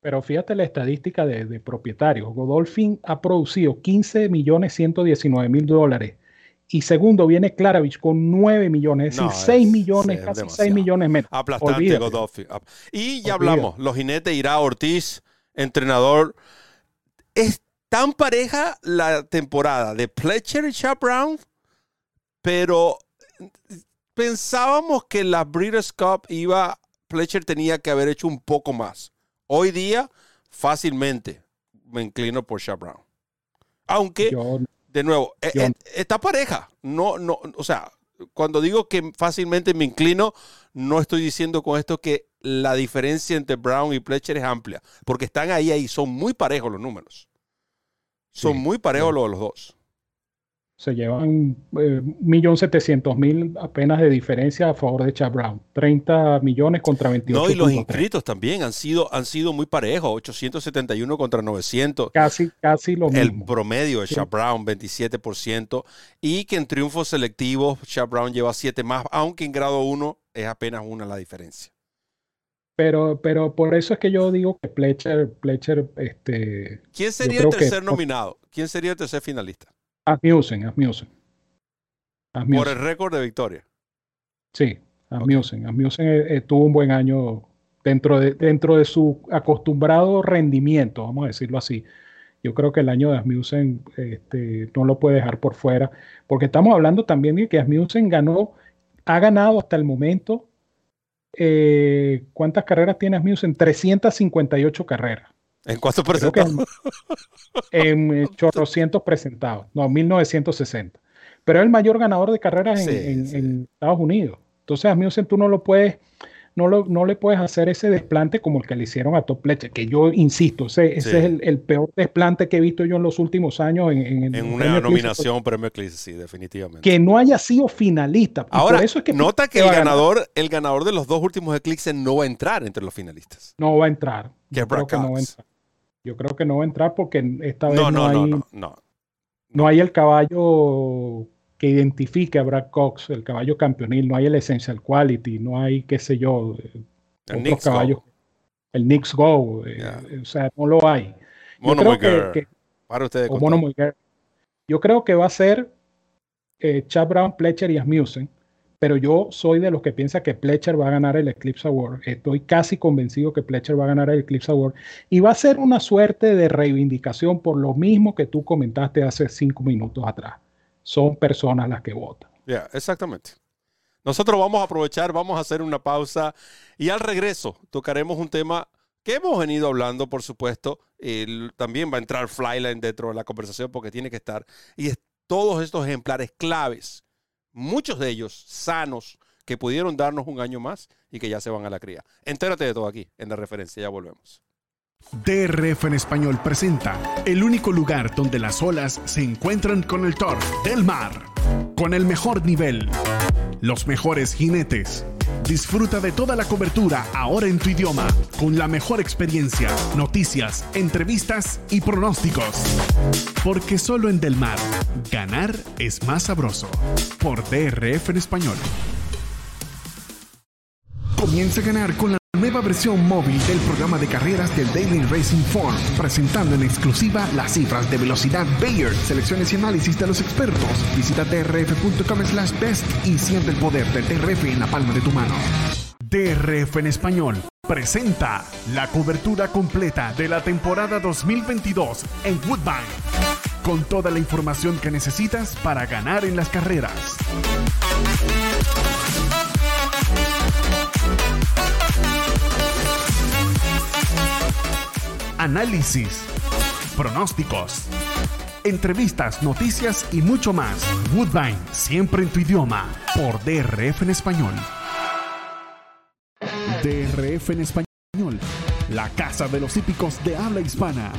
Pero fíjate la estadística de, de propietarios. Godolphin ha producido 15 millones 119 mil dólares. Y segundo viene Klaravich con 9 millones, es decir,
No,
6
es-
millones,
es
casi
demasiado.
6 millones menos.
Aplastante
Olvídate.
Godolphin. Y
Olvídate.
ya hablamos, los jinetes Irá Ortiz, entrenador. Es tan pareja la temporada de Pletcher y Chap Brown, pero pensábamos que la Breeders' Cup iba, Pletcher tenía que haber hecho un poco más. Hoy día, fácilmente me inclino por Chap Brown. Aunque
Yo,
de nuevo, eh,
Yo-
eh, está pareja. No, no, o sea, cuando digo que fácilmente me inclino, no estoy diciendo con esto que la diferencia entre Brown y Pletcher es amplia, porque están ahí, ahí, son muy parejos los números. Son
Sí,
muy parejos
sí.
los, los dos.
Se llevan eh, 1.700.000 apenas de diferencia a favor de Chad Brown. 30 millones contra 28.
No, y los inscritos también han sido, han sido muy parejos, 871 contra 900.
Casi, casi lo
El
mismo.
promedio de
Sí.
Chad Brown, 27%. Y que en triunfos selectivos, Chad Brown lleva 7 más, aunque en grado 1 es apenas una la diferencia.
Pero, pero por eso es que yo digo que Pletcher, Pletcher, este,
¿Quién sería el
que-
tercer nominado? ¿Quién sería el tercer finalista?
Asmussen, Asmussen.
Por el récord de victoria.
Sí, Asmussen. Asmussen eh, eh, tuvo un buen año dentro de, dentro de su acostumbrado rendimiento, vamos a decirlo así. Yo creo que el año de Asmussen este, no lo puede dejar por fuera, porque estamos hablando también de que Asmussen ganó, ha ganado hasta el momento. eh, ¿Cuántas carreras tiene Asmussen? 358 carreras.
¿En
que
presentados?
en eh, chorrocientos presentados, no, 1960. Pero es el mayor ganador de carreras en,
Sí,
en-
sí.
en Estados Unidos. Entonces, Asmussen tú no lo puedes, no, lo, no le puedes hacer ese desplante como el que le hicieron a Top Pletcher, que yo insisto, ese, ese es el, el, peor desplante que he visto yo en los últimos años en,
en, una nominación Premio Eclipse, sí, definitivamente.
Que no haya sido finalista.
Ahora, eso es que nota que el ganador, el ganador de los dos últimos Eclipses no va a entrar entre los finalistas.
No va a entrar. Que no va a entrar. Yo creo que no va a entrar porque esta vez no, no, no hay, no, no, no hay el caballo que identifique a Brad Cox, el caballo campeonil, no hay el Essential Quality, no hay, qué sé yo,
eh, el otros caballos.
El Knicks Go, eh, o sea, no lo hay.
Mono que, Para ustedes.
Mono Yo creo que va a ser eh, Chad Brown, Pletcher y Asmussen, pero yo soy de los que piensa que Pletcher va a ganar el Eclipse Award. Estoy casi convencido que Pletcher va a ganar el Eclipse Award y va a ser una suerte de reivindicación por lo mismo que tú comentaste hace cinco minutos atrás son personas las que votan.
Ya, exactamente. Nosotros vamos a aprovechar, vamos a hacer una pausa y al regreso tocaremos un tema que hemos venido hablando, por supuesto. también va a entrar Flyline dentro de la conversación porque tiene que estar. Y es todos estos ejemplares claves, muchos de ellos sanos, que pudieron darnos un año más y que ya se van a la cría. Entérate de todo aquí en la referencia, ya volvemos.
DRF en español presenta el único lugar donde las olas se encuentran con el Thor del mar, con el mejor nivel, los mejores jinetes. Disfruta de toda la cobertura ahora en tu idioma, con la mejor experiencia, noticias, entrevistas y pronósticos. Porque solo en Del Mar, ganar es más sabroso. Por DRF en español. Comienza a ganar con la nueva versión móvil del programa de carreras del Daily Racing Form, presentando en exclusiva las cifras de velocidad Bayer, selecciones y análisis de los expertos. Visita drf.com slash best y siente el poder del DRF en la palma de tu mano. DRF en español presenta la cobertura completa de la temporada 2022 en Woodbine, con toda la información que necesitas para ganar en las carreras. Análisis, pronósticos, entrevistas, noticias y mucho más. Woodbine, siempre en tu idioma, por DRF en español. DRF en español, la casa de los hípicos de habla hispana.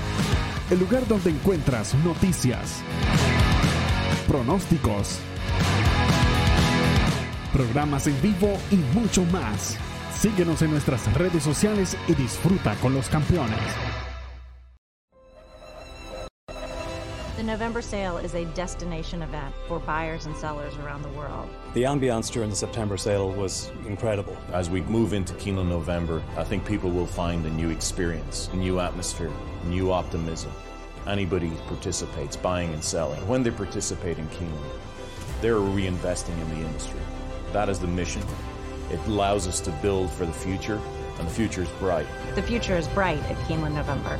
El lugar donde encuentras noticias, pronósticos, programas en vivo y mucho más. Síguenos en nuestras redes sociales y disfruta con los campeones.
The November sale is a destination event for buyers and sellers around the world.
The ambiance during the September sale was incredible.
As we move into Kino November, I think people will find a new experience, a new atmosphere, new optimism. Anybody who participates, buying and selling, when they participate in Kino, they're reinvesting in the industry. That is the mission. It allows us to build for the future, and the future is bright.
The future is bright at Keeneland November.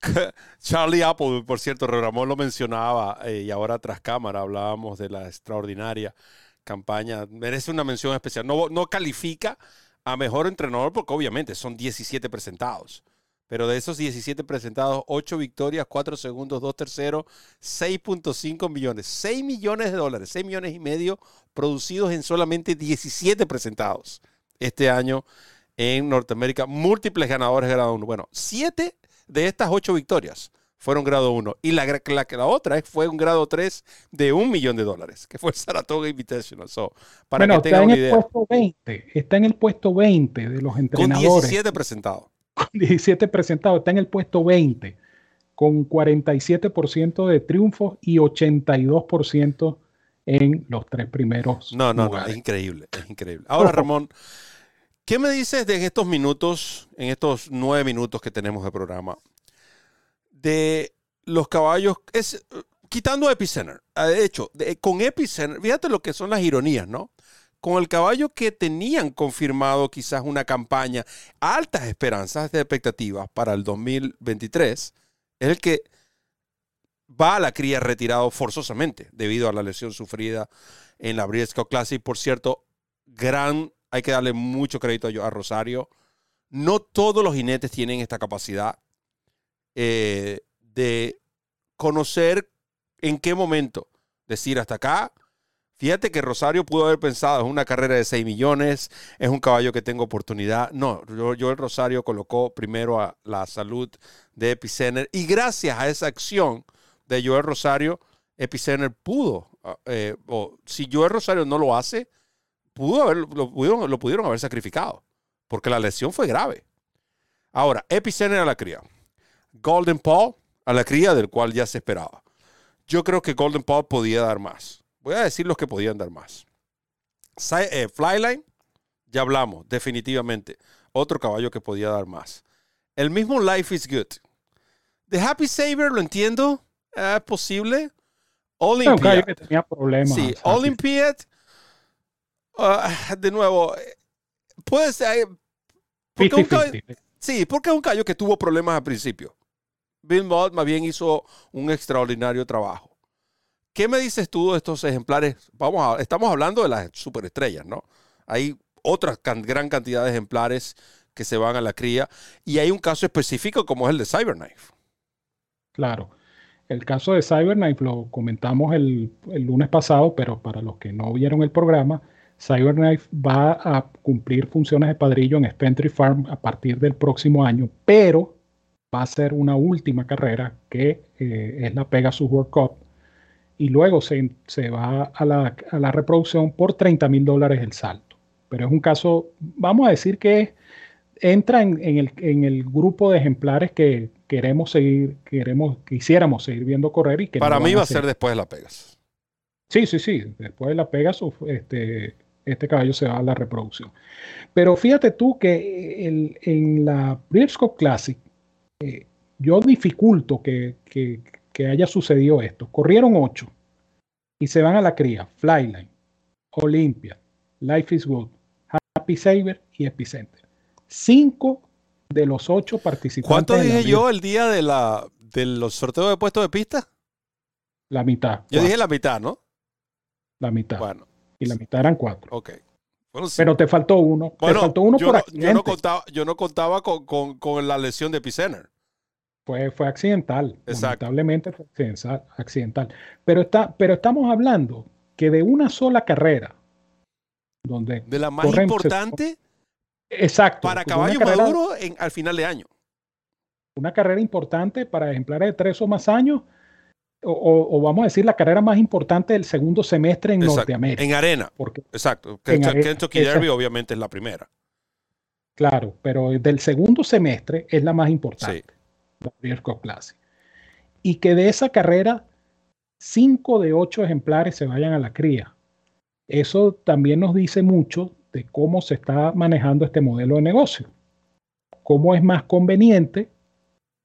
[laughs]
Charlie Apple, por cierto, Ramón lo mencionaba eh, y ahora tras cámara hablábamos de la extraordinaria campaña. Merece una mención especial. No, no califica a mejor entrenador porque obviamente son 17 presentados. Pero de esos 17 presentados, 8 victorias, 4 segundos, 2 terceros, 6.5 millones. 6 millones de dólares, 6 millones y medio producidos en solamente 17 presentados este año en Norteamérica. Múltiples ganadores grado 1. Bueno, 7 de estas ocho victorias fueron grado 1 y la, la, la, otra fue un grado 3 de un millón de dólares, que fue Saratoga Invitational. So, para que tengan una idea.
Puesto 20, está en el puesto 20 de los entrenadores.
Con 17 presentados.
Con 17 presentados, está en el puesto 20, con 47% de triunfos y 82% en los tres primeros.
No, no, no, es increíble, es increíble. Ahora, Ramón. ¿Qué me dices de estos minutos, en estos nueve minutos que tenemos de programa, de los caballos, es, quitando Epicenter? Ah, de hecho, con Epicenter, fíjate lo que son las ironías, ¿no? con el caballo que tenían confirmado quizás una campaña, altas esperanzas de expectativas para el 2023, es el que va a la cría retirado forzosamente debido a la lesión sufrida en la Briscoe Classic. Por cierto, gran, hay que darle mucho crédito a, Rosario. No todos los jinetes tienen esta capacidad eh, de conocer en qué momento decir hasta acá. Fíjate que Rosario pudo haber pensado, es una carrera de 6 millones, es un caballo que tengo oportunidad. No, yo, el Rosario colocó primero a la salud de Epicenter y gracias a esa acción de Joel Rosario, Epicenter pudo, eh, o si Joel Rosario no lo hace, pudo haber, lo, pudieron, lo pudieron haber sacrificado, porque la lesión fue grave. Ahora, Epicenter a la cría. Golden Paul a la cría del cual ya se esperaba. Yo creo que Golden Paul podía dar más. Voy a decir los que podían dar más. Eh, Flyline, ya hablamos, definitivamente. Otro caballo que podía dar más. El mismo Life is Good. The Happy Saver, lo entiendo, es posible.
Olympiad. que tenía problemas.
Sí, Olympiad. Uh, de nuevo, puede ser. Porque sí, porque es un caballo que tuvo problemas al principio. Bill Mott más bien hizo un extraordinario trabajo. ¿Qué me dices tú de estos ejemplares? Vamos a, estamos hablando de las superestrellas, ¿no? Hay otra gran cantidad de ejemplares que se van a la cría y hay un caso específico como es el de Cyberknife.
Claro. El caso de Cyberknife lo comentamos el, lunes pasado, pero para los que no vieron el programa, Cyberknife va a cumplir funciones de padrillo en Spentry Farm a partir del próximo año, pero va a ser una última carrera que eh, es la Pegasus World Cup y luego se, va a la, reproducción por 30 mil dólares el salto. Pero es un caso, vamos a decir que entra en, el, grupo de ejemplares que queremos seguir, queremos, quisiéramos seguir viendo correr y que
para mí va a ser después de la Pegasus.
Sí, sí, sí, después de la Pegasus, este, este caballo se va a la reproducción. Pero fíjate tú que en la Breeders' Classic eh, yo dificulto que, haya sucedido esto. Corrieron ocho y se van a la cría. Flyline, Olympia, Life is Good, Happy Saver y Epicenter. Cinco de los ocho participantes.
¿Cuánto dije yo el día de, la, de los sorteos de puestos de pista?
La mitad.
Yo dije la mitad, ¿no?
La mitad. Bueno. Y la mitad eran cuatro.
Ok.
Pero te faltó uno. te faltó uno por
accidente. Yo no contaba, yo no contaba con, la lesión de Epicenter.
Fue, fue accidental. Lamentablemente fue accidental. Pero, está, pero estamos hablando que de una sola carrera, donde...
De la más importante.
Exacto.
Para caballo maduro en, al final de año.
Una carrera importante para ejemplares de tres o más años o, vamos a decir la carrera más importante del segundo semestre en Norteamérica.
En arena. Porque, Exacto. Kentucky Derby obviamente es la primera.
Claro, pero del segundo semestre es la más importante. La Classic. Y que de esa carrera, cinco de ocho ejemplares se vayan a la cría. Eso también nos dice mucho de cómo se está manejando este modelo de negocio. Cómo es más conveniente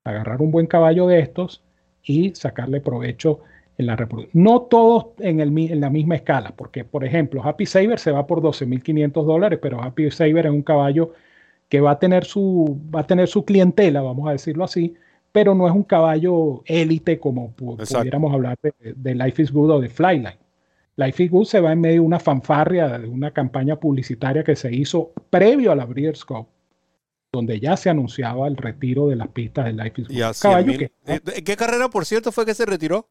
agarrar un buen caballo de estos y sacarle provecho en la reproducción. No todos en, el, en la misma escala, porque por ejemplo, Happy Saver se va por 12.500 dólares, pero Happy Saver es un caballo que va a tener su, va a tener su clientela, vamos a decirlo así, pero no es un caballo élite como pudiéramos hablar de, Life is Good o de Flyline. Life is Good se va en medio de una fanfarria, de una campaña publicitaria que se hizo previo a la Breeders' Cup donde ya se anunciaba el retiro de las pistas del Life is
Good. ¿En qué carrera, por cierto, fue que se retiró?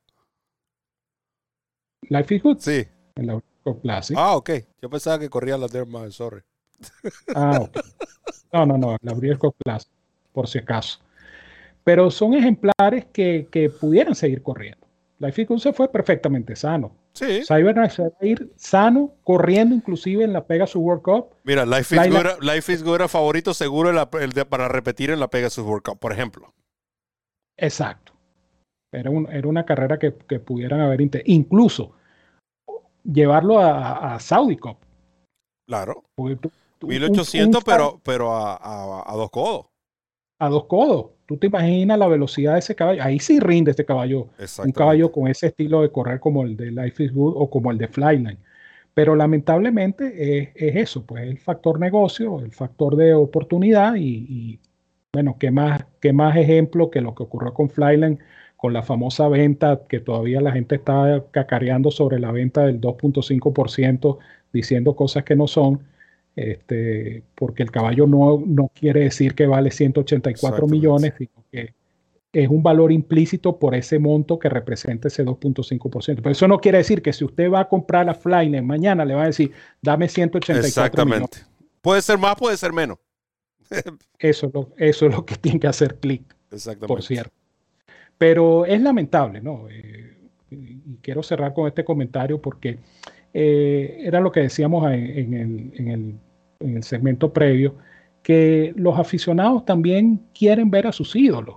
Life is Good.
Sí.
En la Classic.
Ah, ok. Yo pensaba que corría la Derma, sorry.
Ah, ok. No, no, no, la Briscoe Classic, por si acaso. Pero son ejemplares que, que pudieran seguir corriendo. Life is Good se fue perfectamente sano.
Sí.
Se va a ir sano, corriendo inclusive en la Pegasus World Cup.
Mira, Life is, Good, Life is Good era favorito seguro para repetir en la Pegasus World Cup, por ejemplo.
Exacto. Era, era una carrera que, pudieran haber incluso llevarlo a, Saudi Cup.
Claro. 1800, pero, pero a, dos codos.
A dos codos. Tú te imaginas la velocidad de ese caballo. Ahí sí rinde este caballo. Un caballo con ese estilo de correr como el de Life is Good o como el de Flyline. Pero lamentablemente es, eso, pues el factor negocio, el factor de oportunidad y, bueno, ¿qué más, qué más ejemplo que lo que ocurrió con Flyline, con la famosa venta que todavía la gente está cacareando sobre la venta del 2.5%, diciendo cosas que no son, este, porque el caballo no, no quiere decir que vale 184 millones, sino que es un valor implícito por ese monto que representa ese 2.5%. Pero eso no quiere decir que si usted va a comprar la Flynet mañana le va a decir, dame 184 Exactamente.
Puede ser más, puede ser menos. [laughs]
eso, es lo, eso es lo que [laughs] tiene que hacer clic. Exactamente. Por cierto. Pero es lamentable, ¿no? Eh, y quiero cerrar con este comentario porque eh, era lo que decíamos en, el, en el segmento previo, que los aficionados también quieren ver a sus ídolos.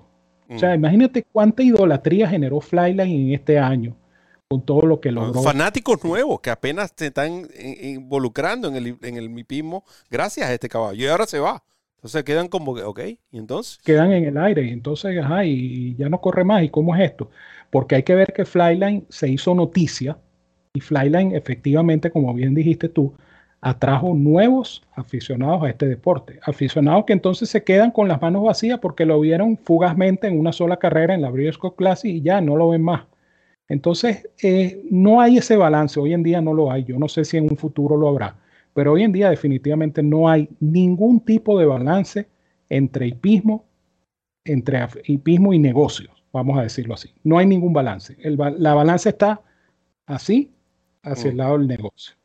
O sea, mm. imagínate cuánta idolatría generó Flyline en este año con todo lo que logró.
Fanáticos nuevos que apenas se están involucrando en el, en el mipismo gracias a este caballo. Y ahora se va. Entonces quedan como, ok, ¿y entonces?
Quedan en el aire y entonces, ajá, y ya no corre más. ¿Y cómo es esto? Porque hay que ver que Flyline se hizo noticia y Flyline efectivamente, como bien dijiste tú, atrajo nuevos aficionados a este deporte. Aficionados que entonces se quedan con las manos vacías porque lo vieron fugazmente en una sola carrera en la Briscoe Classic y ya no lo ven más. Entonces, eh, no hay ese balance. Hoy en día no lo hay. Yo no sé si en un futuro lo habrá. Pero hoy en día definitivamente no hay ningún tipo de balance entre hipismo, entre hipismo y negocios, vamos a decirlo así. No hay ningún balance. la balance está así hacia el mm. lado del negocio.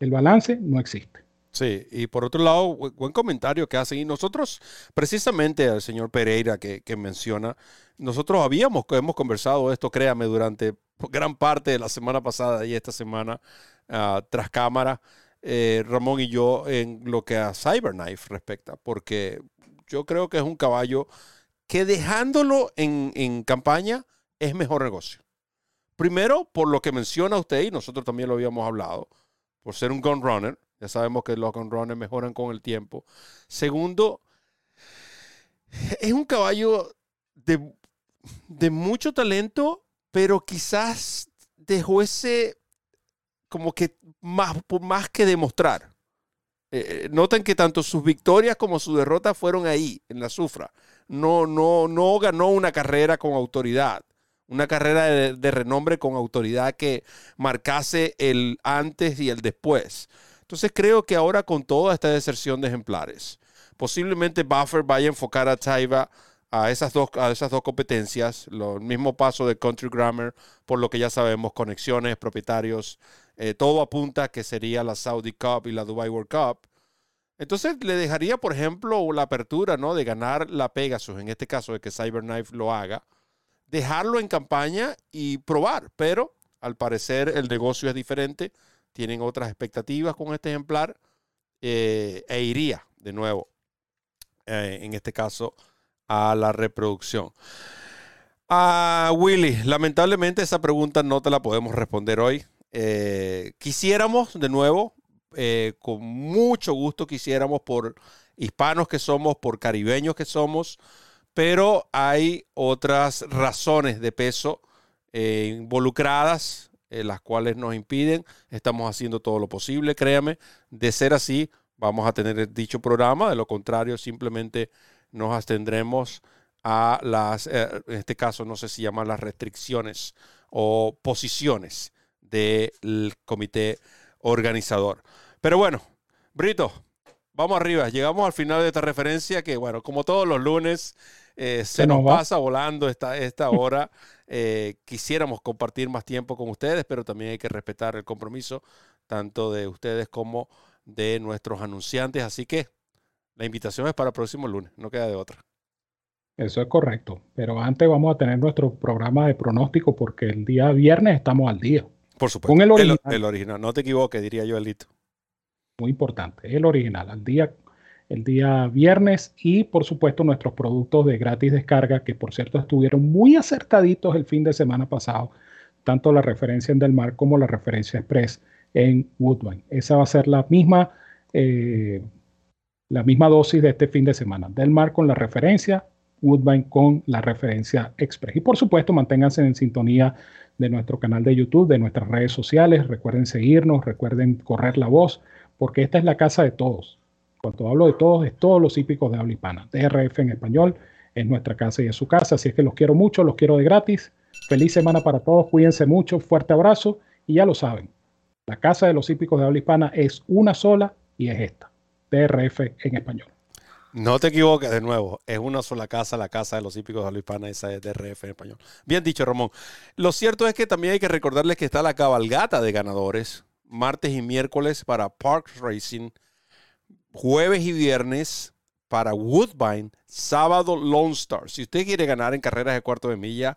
El balance no existe.
Sí, y por otro lado, buen comentario que hace. Y nosotros, precisamente al señor Pereira que, menciona, nosotros habíamos, hemos conversado esto, créame, durante gran parte de la semana pasada y esta semana ah, tras cámara, eh, Ramón y yo, en lo que a Cyberknife respecta, porque yo creo que es un caballo que dejándolo en, en campaña es mejor negocio. Primero, por lo que menciona usted, y nosotros también lo habíamos hablado, por ser un gun runner. Ya sabemos que los gun runners mejoran con el tiempo. Segundo, es un caballo de, de mucho talento, pero quizás dejó ese como que más, más que demostrar. Eh, noten que tanto sus victorias como sus derrotas fueron ahí, en la sufra. No, no, no ganó una carrera con autoridad una carrera de, renombre con autoridad que marcase el antes y el después. Entonces creo que ahora con toda esta deserción de ejemplares, posiblemente Buffer vaya a enfocar a Taiba a esas dos, a esas dos competencias, lo, el mismo paso de Country Grammar, por lo que ya sabemos, conexiones, propietarios, eh, todo apunta que sería la Saudi Cup y la Dubai World Cup. Entonces le dejaría, por ejemplo, la apertura ¿no? de ganar la Pegasus, en este caso de que Cyberknife lo haga, dejarlo en campaña y probar, pero al parecer el negocio es diferente, tienen otras expectativas con este ejemplar eh, e iría de nuevo, eh, en este caso, a la reproducción. A Willy, lamentablemente esa pregunta no te la podemos responder hoy. Eh, quisiéramos, de nuevo, con mucho gusto quisiéramos por hispanos que somos, por caribeños que somos, pero hay otras razones de peso eh, involucradas, eh, las cuales nos impiden. Estamos haciendo todo lo posible, créame. De ser así, vamos a tener dicho programa. De lo contrario, simplemente nos abstendremos a las, eh, en este caso, no sé si llaman las restricciones o posiciones del comité organizador. Pero bueno, Brito, vamos arriba. Llegamos al final de esta referencia que, bueno, como todos los lunes, eh, se, nos, pasa volando esta, esta hora. Eh, quisiéramos compartir más tiempo con ustedes, pero también hay que respetar el compromiso tanto de ustedes como de nuestros anunciantes. Así que la invitación es para el próximo lunes, no queda de otra.
Eso es correcto, pero antes vamos a tener nuestro programa de pronóstico porque el día viernes estamos al día.
Por supuesto. Con el original. El, original. No te equivoques, diría yo, Elito.
Muy importante, el original, al día el día viernes y por supuesto nuestros productos de gratis descarga que por cierto estuvieron muy acertaditos el fin de semana pasado, tanto la referencia en Del Mar como la referencia Express en Woodbine. Esa va a ser la misma, eh, la misma dosis de este fin de semana. Del Mar con la referencia, Woodbine con la referencia Express. Y por supuesto manténganse en sintonía de nuestro canal de YouTube, de nuestras redes sociales. Recuerden seguirnos, recuerden correr la voz, porque esta es la casa de todos. Cuando hablo de todos, es todos los hípicos de habla hispana. DRF en español es nuestra casa y es su casa. Así es que los quiero mucho, los quiero de gratis. Feliz semana para todos, cuídense mucho, fuerte abrazo y ya lo saben. La casa de los hípicos de habla hispana es una sola y es esta. DRF en español.
No te equivoques de nuevo, es una sola casa, la casa de los hípicos de habla hispana, esa es DRF en español. Bien dicho, Ramón. Lo cierto es que también hay que recordarles que está la cabalgata de ganadores, martes y miércoles para Parks Racing, jueves y viernes para Woodbine, sábado Lone Star. Si usted quiere ganar en carreras de cuarto de milla,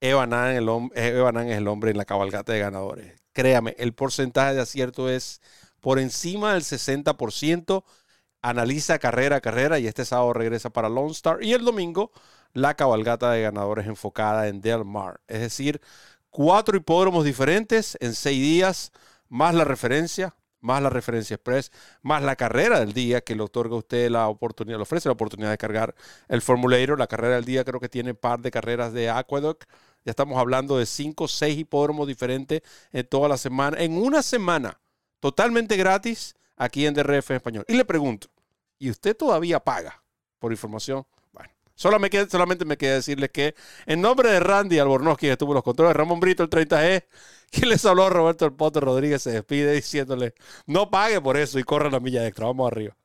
Evanan es el hombre en la cabalgata de ganadores. Créame, el porcentaje de acierto es por encima del 60% analiza carrera a carrera y este sábado regresa para Lone Star y el domingo la cabalgata de ganadores enfocada en Del Mar. Es decir, cuatro hipódromos diferentes en seis días, más la referencia, más la referencia express, más la carrera del día que le otorga a usted la oportunidad, le ofrece la oportunidad de cargar el Formulator. La carrera del día creo que tiene par de carreras de Aqueduct. Ya estamos hablando de cinco o seis hipódromos diferentes en toda la semana, en una semana, totalmente gratis aquí en DRF español. Y le pregunto, ¿y usted todavía paga por información? Bueno, solamente me queda decirles que en nombre de Randy Albornoz, que estuvo en los controles, Ramón Brito, el 30G, quien les habló Roberto El Potter Rodríguez, se despide diciéndole, no pague por eso y corra la milla extra. Vamos arriba.